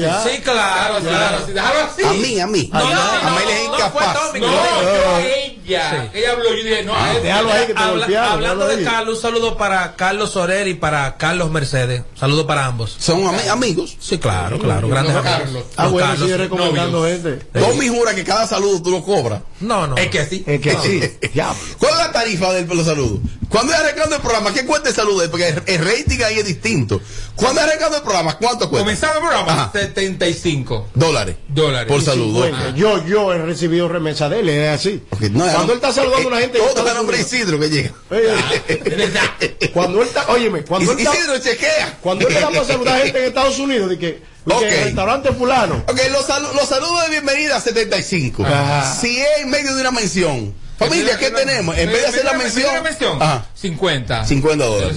Ya. Sí, claro, Déjalo así, déjalo claro. así, déjalo así. A mí, a mí. No, no, a mí no, les es no, incapaz. No, no. yo a ella. habló, yo dije, no, Ah, déjalo ahí que te habla- golpearon, hablando de ahí. Carlos, un saludo para Carlos Sorer y para Carlos Mercedes. Saludo para ambos. ¿Son ami- amigos? Sí, claro, claro. Grandes amigos. Ah, Los bueno, Carlos, sigue recomendando gente. Tommy jura que cada saludo tú lo cobras. No, no. Es que sí. Es que sí. ¿Cuál es [laughs] la tarifa del por los saludos? Cuando es arrancando el programa, ¿qué cuesta el saludo? Porque el, rating ahí es distinto. Cuando es arrancando el programa, ¿cuánto cuesta? Comenzando el programa, Ajá. 75 Dólares. dólares. Por saludo. Yo, yo he recibido remesa de él, es así. no, cuando él está saludando a una gente. en Todo el nombre Isidro que llega. Oye, cuando él está, óyeme, cuando él está, Isidro chequea. cuando él le da para saludar a gente en Estados Unidos, de que, de que Ok. el restaurante fulano. Ok, los, salu- los saludos de bienvenida 75. Ajá. Si es en medio de una mención. Familia, ¿qué tenemos? En vez de hacer la mención. Ajá. 50. 50 dólares.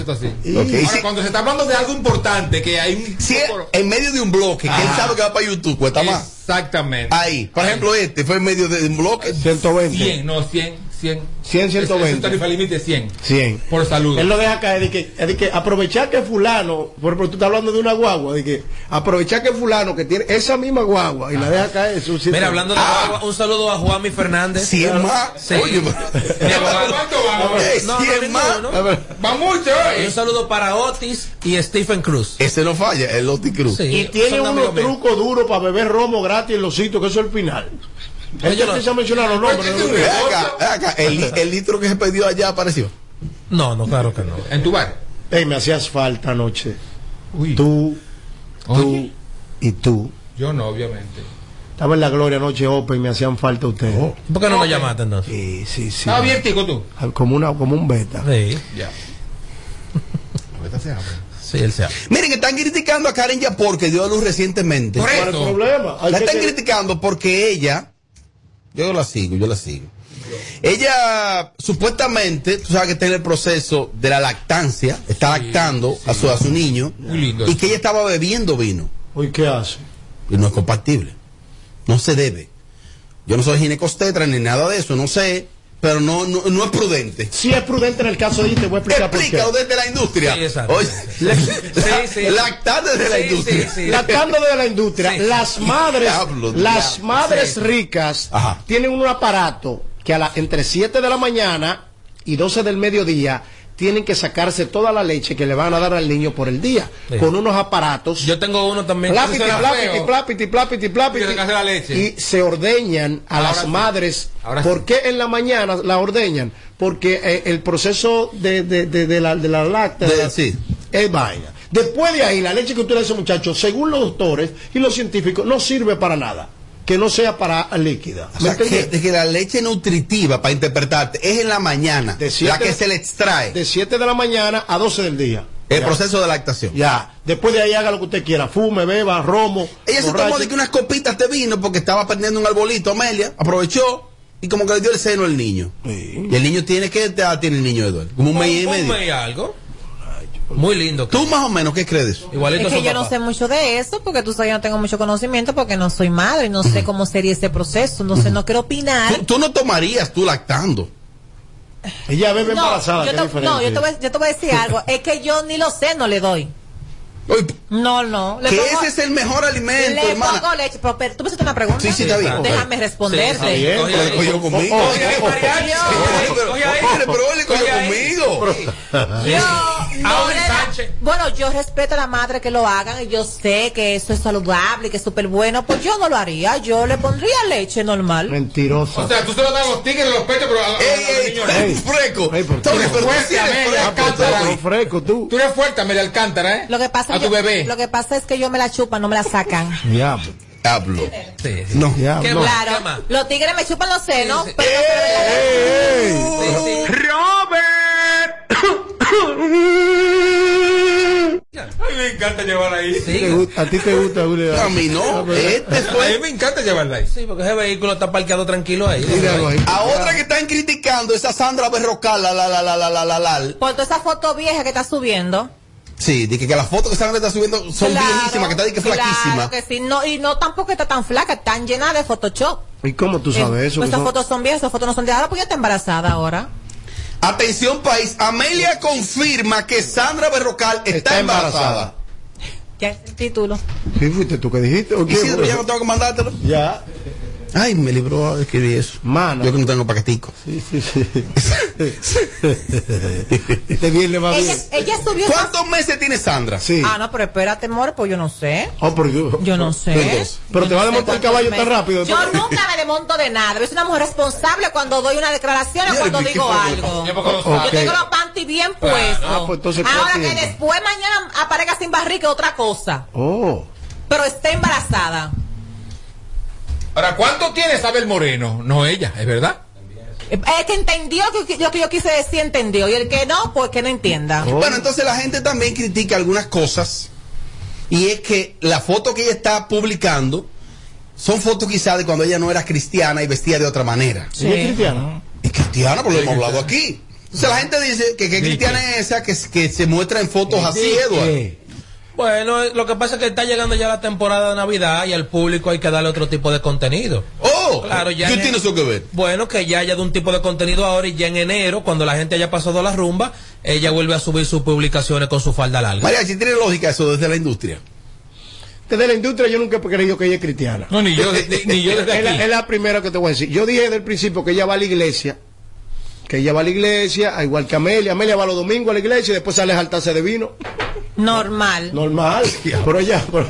Ahora, si- cuando se está hablando de algo importante, que hay un. Si es en medio de un bloque, que él sabe que va para YouTube, cuesta más. Exactamente. Ahí. Por ejemplo, este fue en medio de un bloque. 120. 100, no, 100, 100. 100, Es- es 120. un tarifa límite 100. 100. Por saludo. Él lo deja caer de que, de que aprovechar que fulano, por ejemplo, tú estás hablando de una guagua, de que aprovechar que fulano que tiene esa misma guagua y la deja caer. Sí Mira, hablando de agua, un saludo a Juanmi Fernández. Si es más. Sí. Oye, [laughs] ¿Cuánto vamos? No, si no, es más. ¿no? Va mucho, Y ¿eh? un saludo para Otis y Stephen Cruz. Ese no falla, el Loti Cruz. Sí, Y tiene unos trucos duros para beber romo gratis en los sitios, que eso es el final. Él Oye, ya no. empieza a mencionar los nombres. el, el litro que se perdió allá apareció. No, no, claro que no. En tu bar. Ey, me hacías falta anoche. Uy. Tú, tú y tú. Yo no, obviamente. Estaba en la gloria anoche Open, me hacían falta ustedes. ¿Por qué no nos llamaste entonces? Sí, sí, sí. Estaba bien, tico, tú. Como, una, como un beta. Sí, Ya. [laughs] sí, él se habla. Miren, están criticando a Karen Yapor, que dio a luz recientemente. Por ¿Cuál es el problema? Hay La que están que- criticando porque ella, yo la sigo, yo la sigo. Ella supuestamente, tú sabes que está en el proceso de la lactancia, está lactando A, su, a su niño, Muy lindo y eso. que ella estaba bebiendo vino, Uy, ¿qué hace? y no es compatible, no se debe. Yo no soy ginecostetra ni nada de eso, no sé, pero no, no, no es prudente. Si es prudente en el caso de ella, te voy a explicar por Explícalo qué. desde la industria. Sí, exacto. Oye, Sí, sí. lactar desde la Sí, industria. sí, sí. Lactando de la industria, Sí. las madres, Diablo, las diablo. madres Sí. ricas Ajá. tienen un aparato que a la, entre 7 de la mañana y 12 del mediodía tienen que sacarse toda la leche que le van a dar al niño por el día, Sí. con unos aparatos. Yo tengo uno también. Plápiti, plápiti, plápiti, plápiti, plápiti. Y sacarse la leche. Y se ordeñan a Ahora las sí. madres. Ahora ¿Por sí. qué en la mañana la ordeñan? Porque eh, el proceso de, de, de, de la, de la lacta De- sí. es vaina. Después de ahí, la leche que usted le da a ese muchacho, según los doctores y los científicos, no sirve para nada. Que no sea para líquida. O ¿Me sea, que, de la leche nutritiva, para interpretarte, es en la mañana, De siete- la que se le extrae. De 7 de la mañana a 12 del día. el Ya. proceso de lactación. Ya. Después de ahí haga lo que usted quiera. Fume, beba, romo. Ella se tomó de que unas copitas de vino porque estaba perdiendo un arbolito, Amelia, aprovechó y como que le dio el seno al niño. Sí. Y el niño tiene que edad tiene el niño Eduardo, como un mes y Un medio. mes y algo. Muy lindo. Tú más o menos, ¿qué crees? Igualito Es que yo no sé mucho de eso, porque tú sabes, yo no tengo mucho conocimiento, porque no soy madre, no sé cómo sería ese proceso, no sé, no quiero opinar. Tú, tú no tomarías tú lactando. Ella bebe No, embarazada. yo te, no, yo te, voy, yo te voy a decir algo, es que yo ni lo sé, no le doy. No, no. Le que pongo- ese es el mejor alimento, le hermana. pongo leche, pero, pero, tú me hiciste una pregunta. Sí, sí, está bien. Déjame responderte. Está bien. Cogió conmigo. Oh, oh, Oye, oh, mariachi. Oye, pero- él le cogió conmigo. Yo no Ahora, le da- Sánchez. bueno, yo respeto a la madre que lo hagan y yo sé que eso es saludable, que es súper bueno, pues yo no lo haría, yo le pondría leche normal. Mentirosa. O sea, tú se lo das a los tigres en los pechos, pero a, a- a los Ey, ey, ey, Ey. freco. Ey, ¿por qué? Pero tú Fuerte, eres Amelia, freco, cántala. Tony. Pero fresco, tú. Tú eres fuerte, Amelia Alcántara, ¿eh? Lo que pasa a es tu bebé. lo que pasa es que yo me la chupan, no me la sacan. [laughs] Diablo. Hablo. Sí, sí. No. ¿Qué más? ¿Qué Claro, más? los tigres me chupan los senos, Sí, sí. pero ¡Ey, a mí me encanta llevarla ahí. A ti te gusta, Julio. A mí no. Ah, este a mí me encanta llevarla ahí. Sí, porque ese vehículo está parqueado tranquilo ahí. A otra que están criticando es a Sandra Berrocal. La, la, la, la, la, la, la. Por toda esa foto vieja que está subiendo. Sí, de que, las fotos que Sandra está subiendo son claro, viejísimas, que está de que flaquísima. Que sí, no, y no tampoco está tan flaca, están llenas de Photoshop. ¿Y cómo tú sabes eh, eso? Pues esas fotos son viejas, esas fotos no son de ahora, porque ya está embarazada ahora. Atención país, Amelia confirma que Sandra Berrocal está, Está embarazada. embarazada. Ya es el título. ¿Sí fuiste tú que dijiste? ¿O si fue? ya no tengo que mandártelo. Ya. Ay, me libró de escribir eso. Mano. Yo que no tengo paquetico. Sí, sí, sí. [laughs] este viernes va bien. Ella, subió. ¿Cuántos meses tiene Sandra? Sí. Ah, no, pero espérate, more, pues yo no sé. Oh, pero yo, Yo no sé. Entonces, pero te va a desmontar el caballo tan rápido. Yo nunca me desmonto de nada. Yo soy una mujer responsable cuando doy una declaración o cuando digo ¿qué algo. Yo tengo los panties bien puestos. Ah, pues entonces, ¿qué Ahora que después mañana aparezca sin barriga otra cosa. Oh. Pero esté embarazada. Ahora, ¿cuánto tiene Isabel Moreno? No ella, ¿es verdad? Eh, Es que entendió que- que lo que yo quise decir, entendió. Y el que no, pues que no entienda. Bueno, entonces la gente también critica algunas cosas. Y es que la foto que ella está publicando son fotos quizás de cuando ella no era cristiana y vestía de otra manera. ¿Sí? ¿Ella es cristiana? Es cristiana, porque lo hemos hablado aquí. Entonces la gente dice que qué cristiana es esa que, que se muestra en fotos así, Edward. Bueno, lo que pasa es que está llegando ya la temporada de Navidad y al público hay que darle otro tipo de contenido. Oh, claro, ya ¿qué en- tiene eso que ver? Bueno, que ya haya de un tipo de contenido ahora y ya en enero, cuando la gente haya pasado la rumba, ella vuelve a subir sus publicaciones con su falda larga. María, si tiene lógica eso desde la industria. Desde la industria yo nunca he creído que ella es cristiana. No, ni yo, ni, ni yo desde [laughs] es, la, aquí. es la primera que te voy a decir. Yo dije desde el principio que ella va a la iglesia. Que ella va a la iglesia, a igual que Amelia. Amelia va los domingos a la iglesia y después sale a saltarse de vino. Normal. Normal. Pero ella, pero,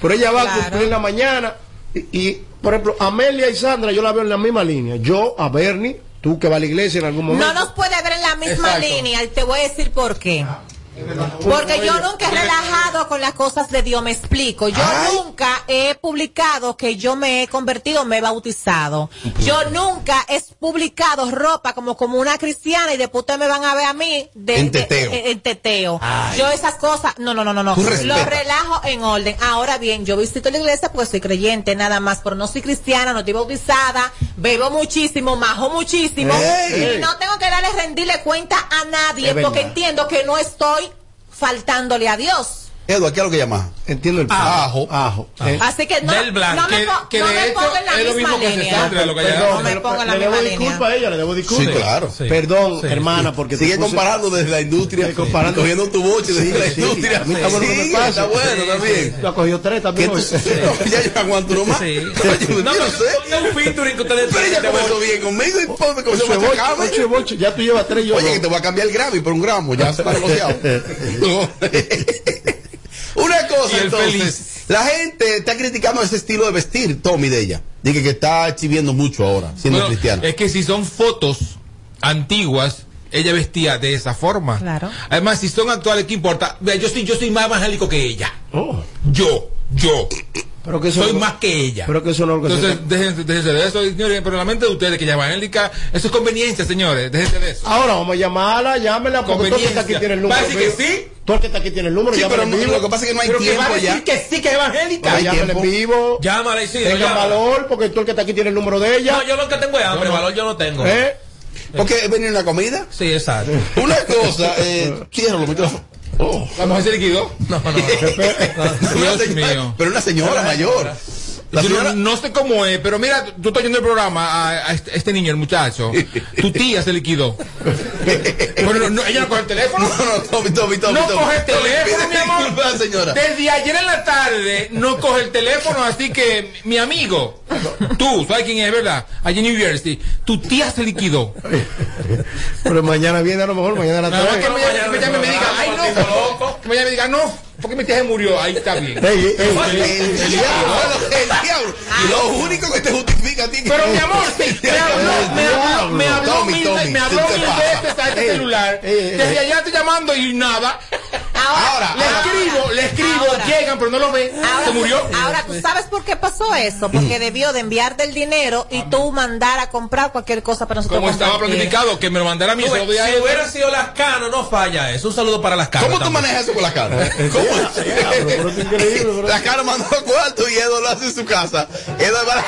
pero ella va a cumplir en la mañana. Y, y, por ejemplo, Amelia y Sandra yo la veo en la misma línea. Yo, a Bernie, tú que vas a la iglesia en algún momento. No nos puede ver en la misma Exacto. línea y te voy a decir por qué. Porque yo nunca he relajado con las cosas de Dios, me explico. Yo nunca he publicado que yo me he convertido, me he bautizado. Yo nunca he publicado ropa como, como una cristiana y después ustedes me van a ver a mí de, En teteo. de- en teteo. Yo esas cosas, no, no, no, no, no. Lo relajo en orden. Ahora bien, yo visito la iglesia porque soy creyente nada más, pero no soy cristiana, no estoy bautizada, bebo muchísimo, majo muchísimo Ey. y no tengo que darle rendirle cuenta a nadie Es verdad. porque entiendo que no estoy faltándole a Dios. Edward, ¿qué es lo que llamas? Entiendo el Ajo. Ajo. Eh, Así que no, Del blanco, no me, que- po- que no de me ponga en la es lo misma mismo que se línea. Sandra, lo que Perdón, No me ponga en la le debo misma disculpa línea. a ella, le debo disculpa. Sí, claro. Sí. Perdón, Sí. hermana, porque Sigue te puse- comparando desde la industria, Sí, comparando. cogiendo tu boche desde la Sí, industria. está bueno está bueno Sí, también. Has cogido tres también. [laughs] ya yo aguanto uno más. Sí. [laughs] Yo no, No, sé. es un featuring que ustedes Pero ella comenzó bien conmigo y ponme como se me ya tú llevas tres yo Oye, que te voy a cambiar el Grammy por un gramo, ya está negociado. [laughs] Una cosa Y el entonces, feliz. la gente está criticando ese estilo de vestir, Tommy, de ella. Dice que está exhibiendo mucho ahora, siendo Bueno, cristiana. Es que si son fotos antiguas, ella vestía de esa forma. Claro. Además, si son actuales, ¿qué importa? Vea, yo soy, yo soy más evangélico que ella. Oh, Yo, yo. Pero que eso Soy no- más que ella. Pero que eso no es lo que se Entonces, déjense, déjense de eso, señores. Pero la mente de ustedes, que ella es evangélica, eso es conveniencia, señores. Déjense de eso. Ahora vamos a llamarla, llámela, porque todo el que está aquí tiene el número. ¿Va a decir que sí? Todo el que está aquí tiene el número, Sí, pero en no- vivo. lo que pasa es que no hay Pero que va tiempo a ya. decir que sí, que es evangélica. en tiempo. vivo. Llámala, Isidro, Tenga llámala. valor, porque todo el que está aquí tiene el número de ella. No, yo lo que tengo es hambre, valor yo no tengo. ¿Eh? Porque es venir una comida. Sí, exacto. Una cosa, eh, [laughs] ciérralo, micrófono. Oh. La mujer se liquidó. No, no. [laughs] Dios mío. Pero una señora mayor. La Yo no- señora, no, sé cómo es, pero mira, tú estás oyendo el programa a, a este, este niño, el muchacho. [laughs] Tu tía se liquidó. bueno, no, no, ella no coge el teléfono. no, no, Tommy, Tommy, Tommy. No Tommy. coge el teléfono, mi amor. disculpas a la señora. Desde ayer en la tarde no coge el teléfono, así que mi amigo, tú, ¿sabes quién es, verdad? Allí en New Jersey, tu tía se liquidó. Pero mañana viene a lo mejor, mañana la Nada más tarde. que me llame, me me diga, ay no, que me llame y me diga, no, porque mi tía se murió, ahí está bien. Ey, ey, El, Y lo único que te justifica a ti que- Pero mi amor, me habló, me habló, me habló mil, me habló ¿qué te mil veces a este Ey, celular. ey, ey, Desde allá estoy llamando y nada. Ahora, Le escribo, le escribo, Ahora. llegan, pero no lo ven. Ahora, Se murió. ahora, ¿tú sabes por qué pasó eso? Porque debió de enviarte el dinero y tú mandar a comprar cualquier cosa para nosotros. Como estaba planificado, que me lo mandara a mí. Ves, a si hubiera sido las canas, no falla eso. Un saludo para las canas. ¿Cómo tú manejas eso con la cara? [laughs] ¿Cómo? Diablo, pero es increíble, bro. La cara mandó cuarto y Edo lo hace en su casa. Edo va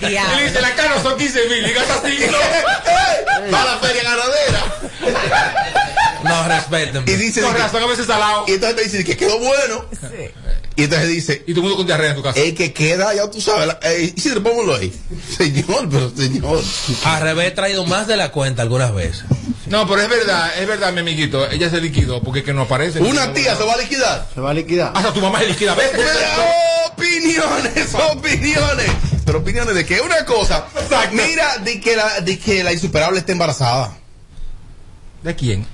Le dice, la cara son 15 mil y gasta 5. para [laughs] la feria ganadera. [laughs] No, respeten. Y dice Con razón, a veces salado. y entonces te dice que quedó bueno. Y entonces dice. Y todo el mundo con diarrea en tu casa. El que queda, ya tú sabes. La, eh, Isidro, póngalo ahí. [laughs] Señor, pero señor. Al revés, he traído más de la cuenta algunas veces. No, pero es verdad, es verdad, mi amiguito. Ella se liquidó porque es que no aparece. Una tía se va a liquidar. Se va a liquidar. Hasta tu mamá se liquida, ¿ves? [laughs] opiniones, opiniones. Pero opiniones de que una cosa. Mira, de que la, de que la insuperable está embarazada. ¿De quién?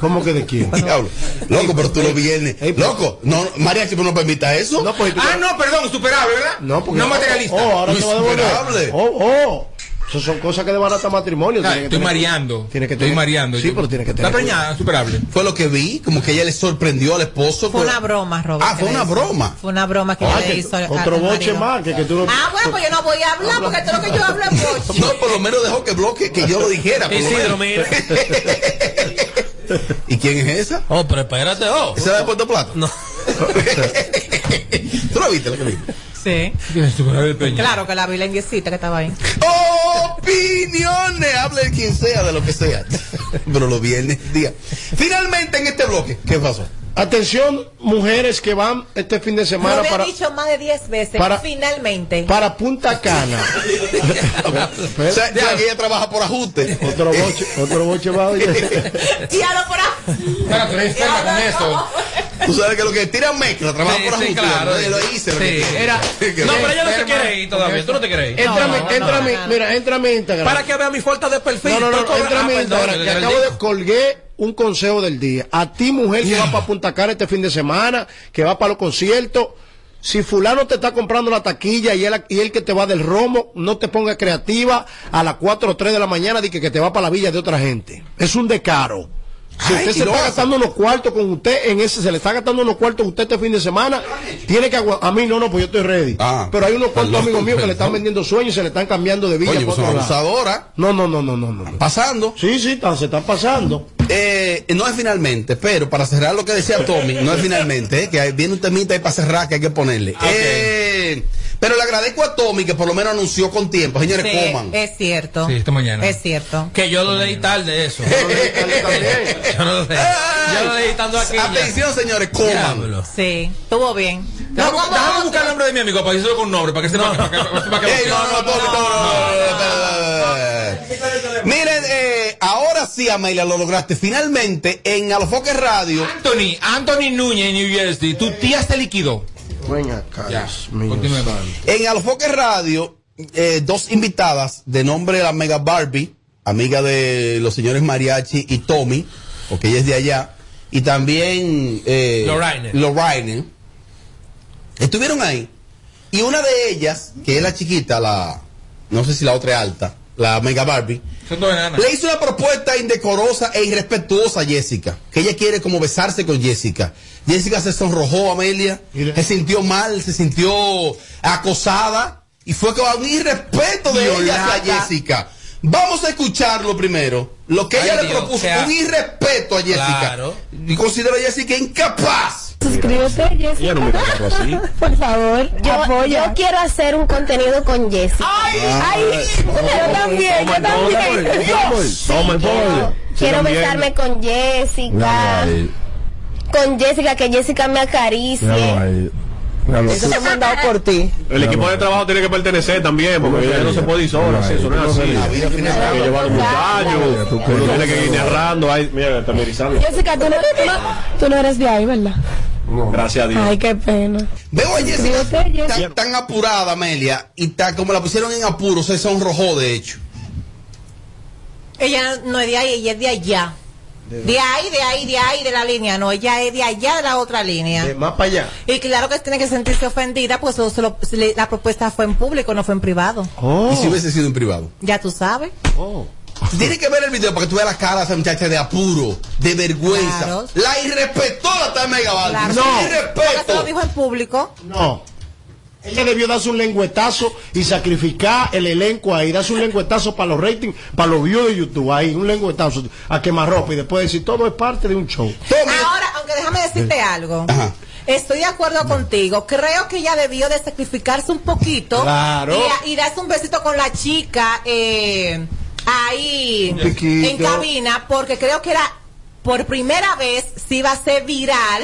¿Cómo que de quién? Diablo. Loco, pero tú lo vienes. Loco, no, María, si no permita eso. No, pues, Ah, no, perdón, insuperable, ¿verdad? No, porque No materialista. Oh, ahora te va a devolver. Insuperable. Oh, oh. Eso son cosas que desbaratan matrimonio. Ah, Tiene que estoy tener- mareando. Tiene que Estoy tener- mareando. Sí, pero tiene que tener. Está preñada, insuperable. Fue lo que vi, como que ella le sorprendió al esposo. Fue una broma, Robert. Ah, fue una hizo. broma. Fue una broma que Ah, le que- hizo. otro al boche más, que, que tú no. Ah, bueno, pues yo no voy a hablar porque todo lo que yo hablo es boche. No, por lo menos dejó que bloque, que yo lo dijera. [laughs] lo Isidro, mira. [laughs] ¿Y quién es esa? Oh, pero espérate, oh. ¿Esa de Puerto Plata? No. [laughs] ¿Tú la viste, la que vi? Sí. Claro que la vi lenguecita que estaba ahí. Opiniones, hable de quien sea, de lo que sea. [laughs] Pero los viernes, día. Finalmente en este bloque, ¿qué pasó? Atención, mujeres que van este fin de Lo semana había para, dicho más de 10 veces. para- finalmente. para Punta Cana. [laughs] O sea, ya que ella trabaja por ajuste. otro boche, otro boche va oye. [laughs] Y a lo por experta con eso. Tú sabes que lo que tiran mezcla, trabaja Sí, por sí, ajuste. claro. Lo hice. lo que Sí, tiene. era- [laughs] Que No, lo- pero ella no se quiere ir todavía. Tú no te quieres ir. Entra, a mi- no, entra a no, mi- no. mira, entra a mi Instagram. Para que vea mi falta de perfil. No, no, no, entra a mi ah, Instagram, que acabo de colgué un consejo del día. A ti, mujer que va para Punta Cana este fin de semana, que va para los conciertos, si fulano te está comprando la taquilla y él, que te va del romo, no te ponga creativa a las 4 o 3 de la mañana de que, que te va para la villa de otra gente. Es un decaro. Si Ay, usted se está gastando unos cuartos con usted en ese, se le está gastando unos cuartos a usted este fin de semana, tiene que aguantar. A mí no, no, pues yo estoy ready. Ah, Pero hay unos cuantos perdón, amigos míos que le están vendiendo sueños y se le están cambiando de villa. Oye, pues abusadoras. No, no, no, no, no, no. Pasando. Sí, sí, se están pasando. Eh, no es finalmente, pero para cerrar lo que decía Tommy, no es finalmente, eh, que viene un temita ahí para cerrar que hay que ponerle. Eh, pero le agradezco a Tommy que por lo menos anunció con tiempo. Señores, Sí, coman. es cierto. Sí, esta mañana. Es cierto. Que yo lo leí tarde eso. Yo no lo leí. Yo lo leí estando [laughs] aquí. ya. Atención, señores, coman. Diablo. Sí, estuvo bien. Déjame, déjame buscar el nombre de mi amigo para decirlo con nombre, para que sepa Ey, no, no, Tommy, no, no, no, no, no, no. Miren, eh, ahora sí, Amelia, lo lograste. Finalmente, en Alofoque Radio, Anthony, Anthony Núñez en New Jersey, tu tía se liquidó. Ven acá, Ya, Dios mío. continuemos. En Alofoque Radio, eh, dos invitadas de nombre la Mega Barbie, amiga de los señores Mariachi y Tommy, porque ella es de allá, y también eh, Lorraine. Lorraine, estuvieron ahí. Y una de ellas, que es la chiquita, la, no sé si la otra es alta, la Mega Barbie. Le hizo una propuesta indecorosa e irrespetuosa a Jessica, que ella quiere como besarse con Jessica. Jessica se sonrojó, Amelia, se sintió mal, se sintió acosada y fue como un irrespeto de ella hacia Jessica. Vamos a escucharlo primero. Lo que Ay, ella le propuso, o sea, un irrespeto a Jessica. Claro. Y considera a Jessica incapaz. Suscríbete, Jessica. Ella no me trató así. [laughs] Por favor, Yo, apoya. yo quiero hacer un contenido con Jessica. Ay, yo también, yo también. Toma el pollo. Quiero besarme con Jessica. Con Jessica, que Jessica me acaricie. Eso fue mandado por ti. El equipo de trabajo tiene que pertenecer también, porque ella no se puede ir sola, sí, eso no es así. Hay que llevar un muchacho, uno tiene que ir narrando. Mira, está mirizando. Jessica, tú no, tú, no, no eres de ahí, ¿verdad? Gracias a Dios. Ay, qué pena. Veo a Jessica tan, tan apurada, Amelia, y tan, como la pusieron en apuro, se sonrojó, de hecho. Ella no es de ahí, ella es de allá. De ahí, de ahí, de ahí, de la línea. No, ella es de allá, de la otra línea. De más para allá. Y claro que tiene que sentirse ofendida, pues lo- la propuesta fue en público, no fue en privado. Y si hubiese sido en privado. Ya tú sabes. [laughs] Tienes que ver el video para que tú veas la cara de esa muchacha de apuro, de vergüenza. Claro. La irrespetó la tal Mega. Claro, No, se lo dijo en público. No. Ella debió darse un lengüetazo y sacrificar el elenco ahí, darse un lengüetazo para los ratings, para los views de YouTube ahí, un lengüetazo a quemarropa y después decir todo es parte de un show. Ahora, aunque déjame decirte algo. Estoy de acuerdo contigo. Creo que ella debió de sacrificarse un poquito Claro. y, y darse un besito con la chica eh, ahí en cabina, porque creo que era por primera vez si iba a ser viral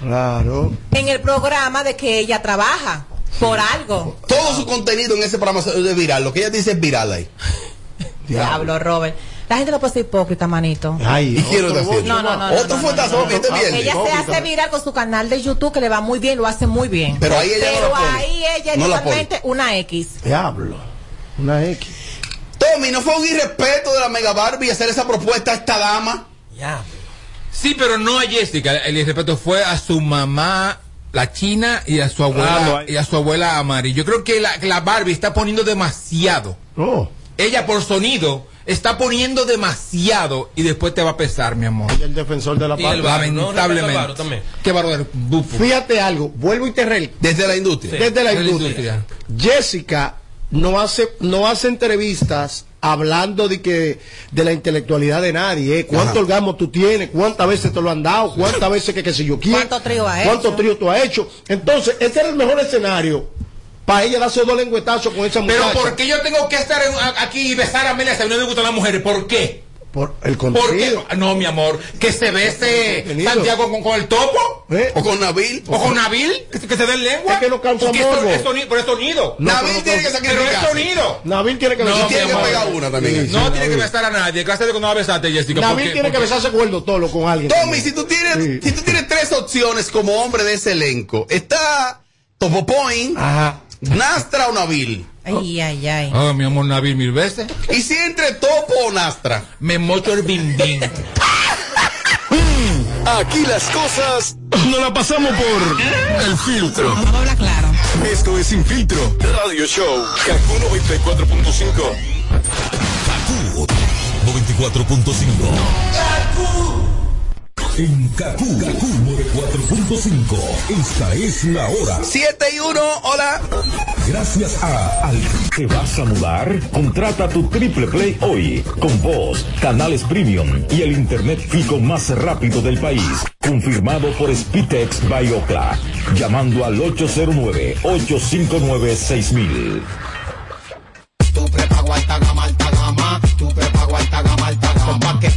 Claro. en el programa de que ella trabaja por algo. Todo su contenido en ese programa es viral. Lo que ella dice es viral ahí. [laughs] Diablo, Robert. La gente no puede ser hipócrita, manito. Ay, ¿Y quiero decir? No, no, no. Otro no, no, no, no. viernes. Ella se hace viral con su canal de YouTube que le va muy bien, lo hace muy bien. Pero ahí ella no Pero la pone. ahí ella es totalmente una X. Diablo. Una X. Tommy, ¿no fue un irrespeto de la Mega Barbie hacer esa propuesta a esta dama? Sí, pero no a Jessica. El irrespeto fue a su mamá, la china, y a su abuela, Ah, no hay- y a su abuela Amari. Yo creo que la, la Barbie está poniendo demasiado. Oh. Ella por sonido está poniendo demasiado y después te va a pesar, mi amor. Es el defensor de la Y el paz. Baro, ¿no? Lamentablemente. Qué bárbaro. bufo. Fíjate algo, vuelvo y te rel. Desde la industria. Desde la Desde la industria. Jessica no hace, no hace entrevistas hablando de que de la intelectualidad de nadie, ¿eh? cuánto Ajá. orgasmo tú tienes, cuántas veces te lo han dado, cuántas veces que qué sé yo quién, ¿Cuántos tríos hecho? tríos tú has hecho. Entonces, ese era el mejor escenario para ella darse dos lengüetazos con esa Pero muchacha. ¿por qué yo tengo que estar en- a- aquí y besar a Melia si a mí no me gustan las mujeres? ¿Por qué? Por el contenido. No, mi amor. Que se bese. Santiago con, con el topo. ¿Eh? ¿O con Nabil? O con Nabil. Que, se- que se den lengua. Es que no causa morbo. es soni- Pero es sonido. No, Nabil tiene que no- Pero es sonido. Nabil tiene que No, besar. mi Tiene que amor. pegar una también. Sí, No sí, tiene que besar a nadie. Gracias de que no va a besarte, Jessica. Nabil porque- tiene que besarse con el doctor con alguien. Tommy, si tú tienes, Sí. si tú tienes tres opciones como hombre de ese elenco, está Topo Point, Ajá. Nastra o Nabil. Ay, ay, ay. Ah, mi amor, Nabil mil veces. Y si entre Topo o Nastra. Me mocho el bim bim. [laughs] Aquí las cosas no la pasamos por el filtro. Vamos a hablar claro. Esto es Sin Filtro Radio Show. Kaku 94.5. 94.5. En Kaku, Kaku 4.5. Esta es la hora. 7 y 1, hola. Gracias a Al. ¿Te vas a mudar? Contrata tu Triple Play hoy. Con voz, canales premium y el internet fijo más rápido del país. Confirmado por Spitex Biocla. Llamando al 809 859 6000.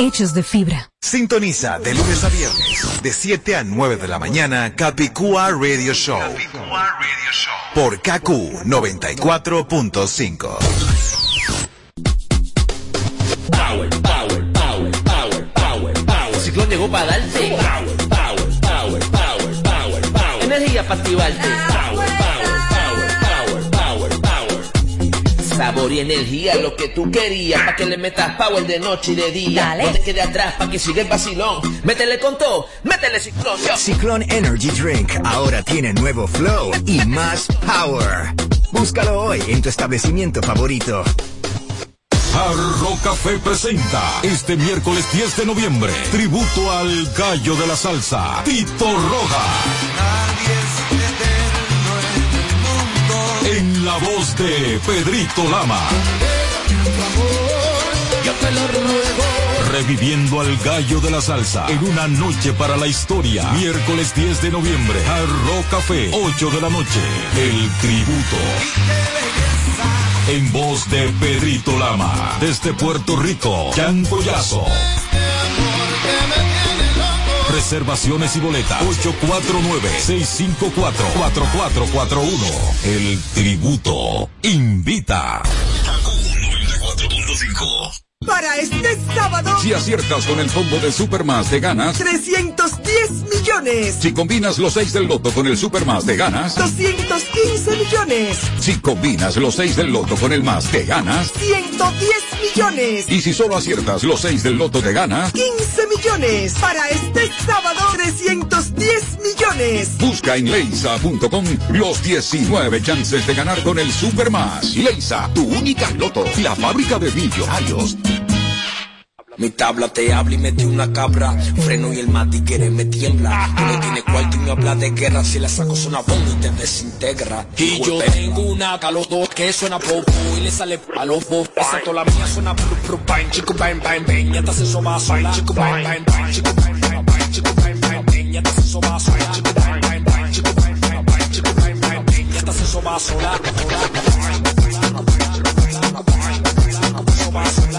hechos de fibra. Sintoniza de lunes a viernes, de 7 a 9 de la mañana, Capicúa Radio Show. Por KQ 94.5. Power, power, power, power, power, power. Ciclón llegó para darte. Power, power, power, power, power, power. Energía para activarte. Y energía, lo que tú querías, pa' que le metas power de noche y de día. Dale. No te quedes atrás, pa' que siga el vacilón. Métele con todo, métele ciclón. yo. Ciclón Energy Drink ahora tiene nuevo flow y más power. Búscalo hoy en tu establecimiento favorito. Jarro Café presenta este miércoles 10 de noviembre tributo al gallo de la salsa, Tito Roja. La voz de Pedrito Lama. Reviviendo al gallo de la salsa en una noche para la historia. Miércoles 10 de noviembre, Jarro Café, 8 de la noche. El tributo. En voz de Pedrito Lama. Desde Puerto Rico, Jan. Reservaciones y boletas 849-654-4441. El tributo invita. Para este sábado, Si aciertas con el combo de Supermas te ganas. 310 millones, Si combinas los 6 del loto con el Supermas te ganas. 215 millones, Si combinas los 6 del loto con el más te ganas. 110 millones, Y si solo aciertas los 6 del loto te ganas. 15 millones. Para este sábado, 310 millones. Busca en leisa.com los 19 chances de ganar con el Supermas. Leisa, tu única loto, la fábrica de millonarios. Mi tabla te habla y metí una cabra. Freno y el matiquere me tiembla. Tú no tienes cuarto y me habla de guerra. Si le saco suena bomba y te desintegra. Y yo tengo una a los dos que suena popo y le sale a los dos. Esa toda la mía suena pru bang, chico bang bang bang. Ya te hace soba sola. Chico bang bang bang, chico bang bang bang, chico bang bang bang. Ya te hace soba sola. Chico bang bang bang, chico bang bang bang, chico bang bang bang. Ya te hace soba sola. sin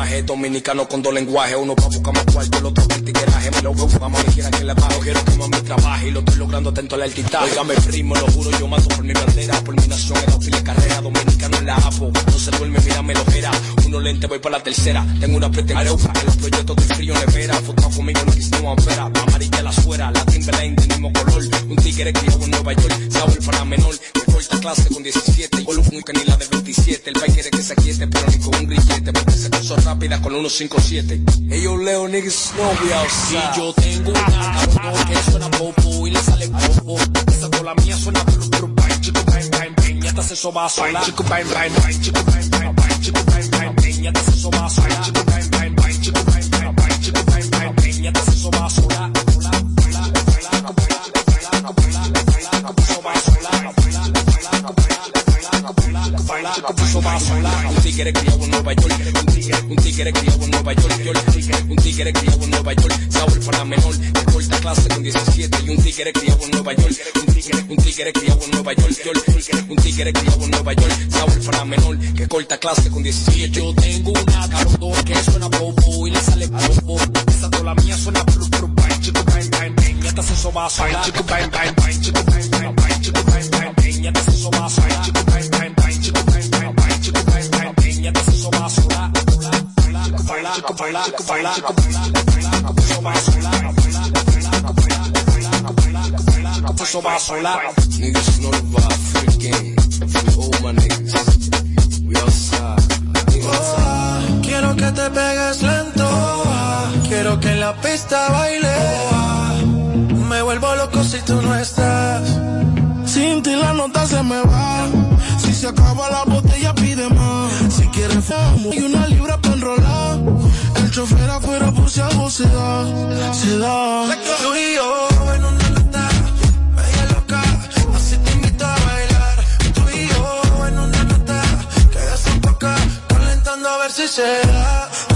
traje Dominicano con dos lenguajes Uno pa' buscar más cuarto, el otro para tigueraje. Me lo veo, mamá me quiera que le bajo Quiero que mami trabaje y lo estoy logrando atento al altitaje Óigame primo, lo juro, yo mato por mi bandera Por mi nación, era pile carrera Dominicano en la APO, no se duerme, mira, me lo era lente, voy para la tercera. Tengo una pretensión, que los proyectos de frío nevera Foto conmigo, no quise no ampera Amarilla la suera, la Timberline del mismo color. Un tigre criado en Nueva York Saúl para menor, que corta clase con 17 Con un canila de 27 El país quiere que se aquiete, pero ni con un grillete Porque se puso rápida con 157 Ellos Leo, niggas, no we outside. Y yo tengo una cabrón que suena popo Y le sale popo. Esa con la mía suena bang Chico bang bang bang. Soba sola Chico bang bang bang. Chico bang bang bang. Chico bang bang Ya te hace soba sola Un tigre criado en Nueva York, un tigre, criado en Nueva York, yo un tigre criado en Nueva York, Saúl para menor, que corta clase con 17 y un tigre criado en Nueva York, un tigre, criado en Nueva York, yo un tigre criado en Nueva York, Saúl para menor, que corta clase con 17. Yo tengo una cabrón que suena bobo y le sale bobo, esa la mía suena bru bru bang, chico bang bang bang, ya te hace soba sola, chico bang bang bang, chico bang bang bang, chico bang bang bang, ya te hace soba chico bang bang Chico chico chico chico. Chico. Niggas know the vibe, free all my niggas. We outside, outside. Quiero que te pegues lento. Quiero que en la pista baile. Me vuelvo loco si tú no estás. Sin ti la nota se me va. Si se acaba la botella, pide más. Si quieres fumo y una libra para enrolar. El chofer afuera por si algo se da. Se da. Tú y yo en una nota. Bella loca. Así te invito a bailar. Tú y yo en una nota. Que desemboca. Calentando a ver si se da.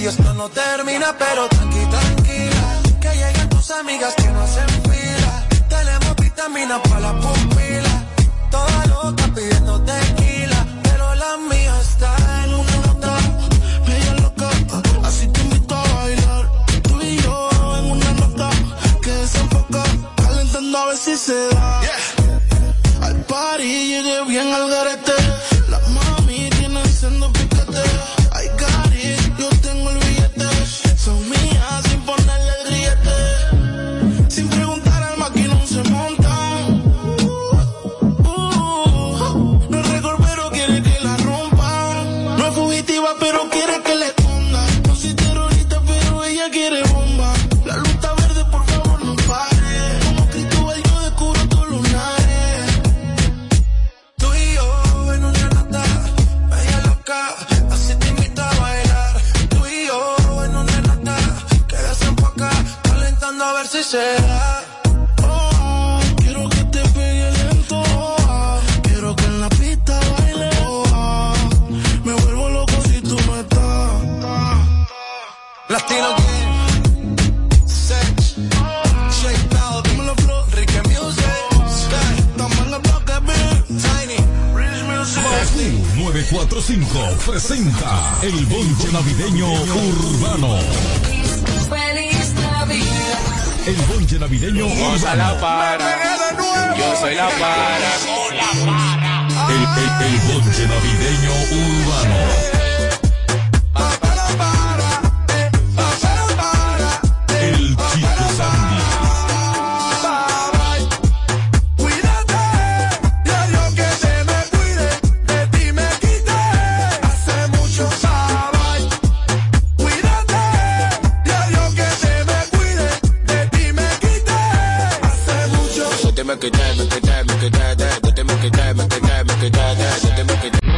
Y esto no termina, pero tranqui, tranquila, que lleguen tus amigas que no hacen fila. Tenemos vitaminas para las pupilas.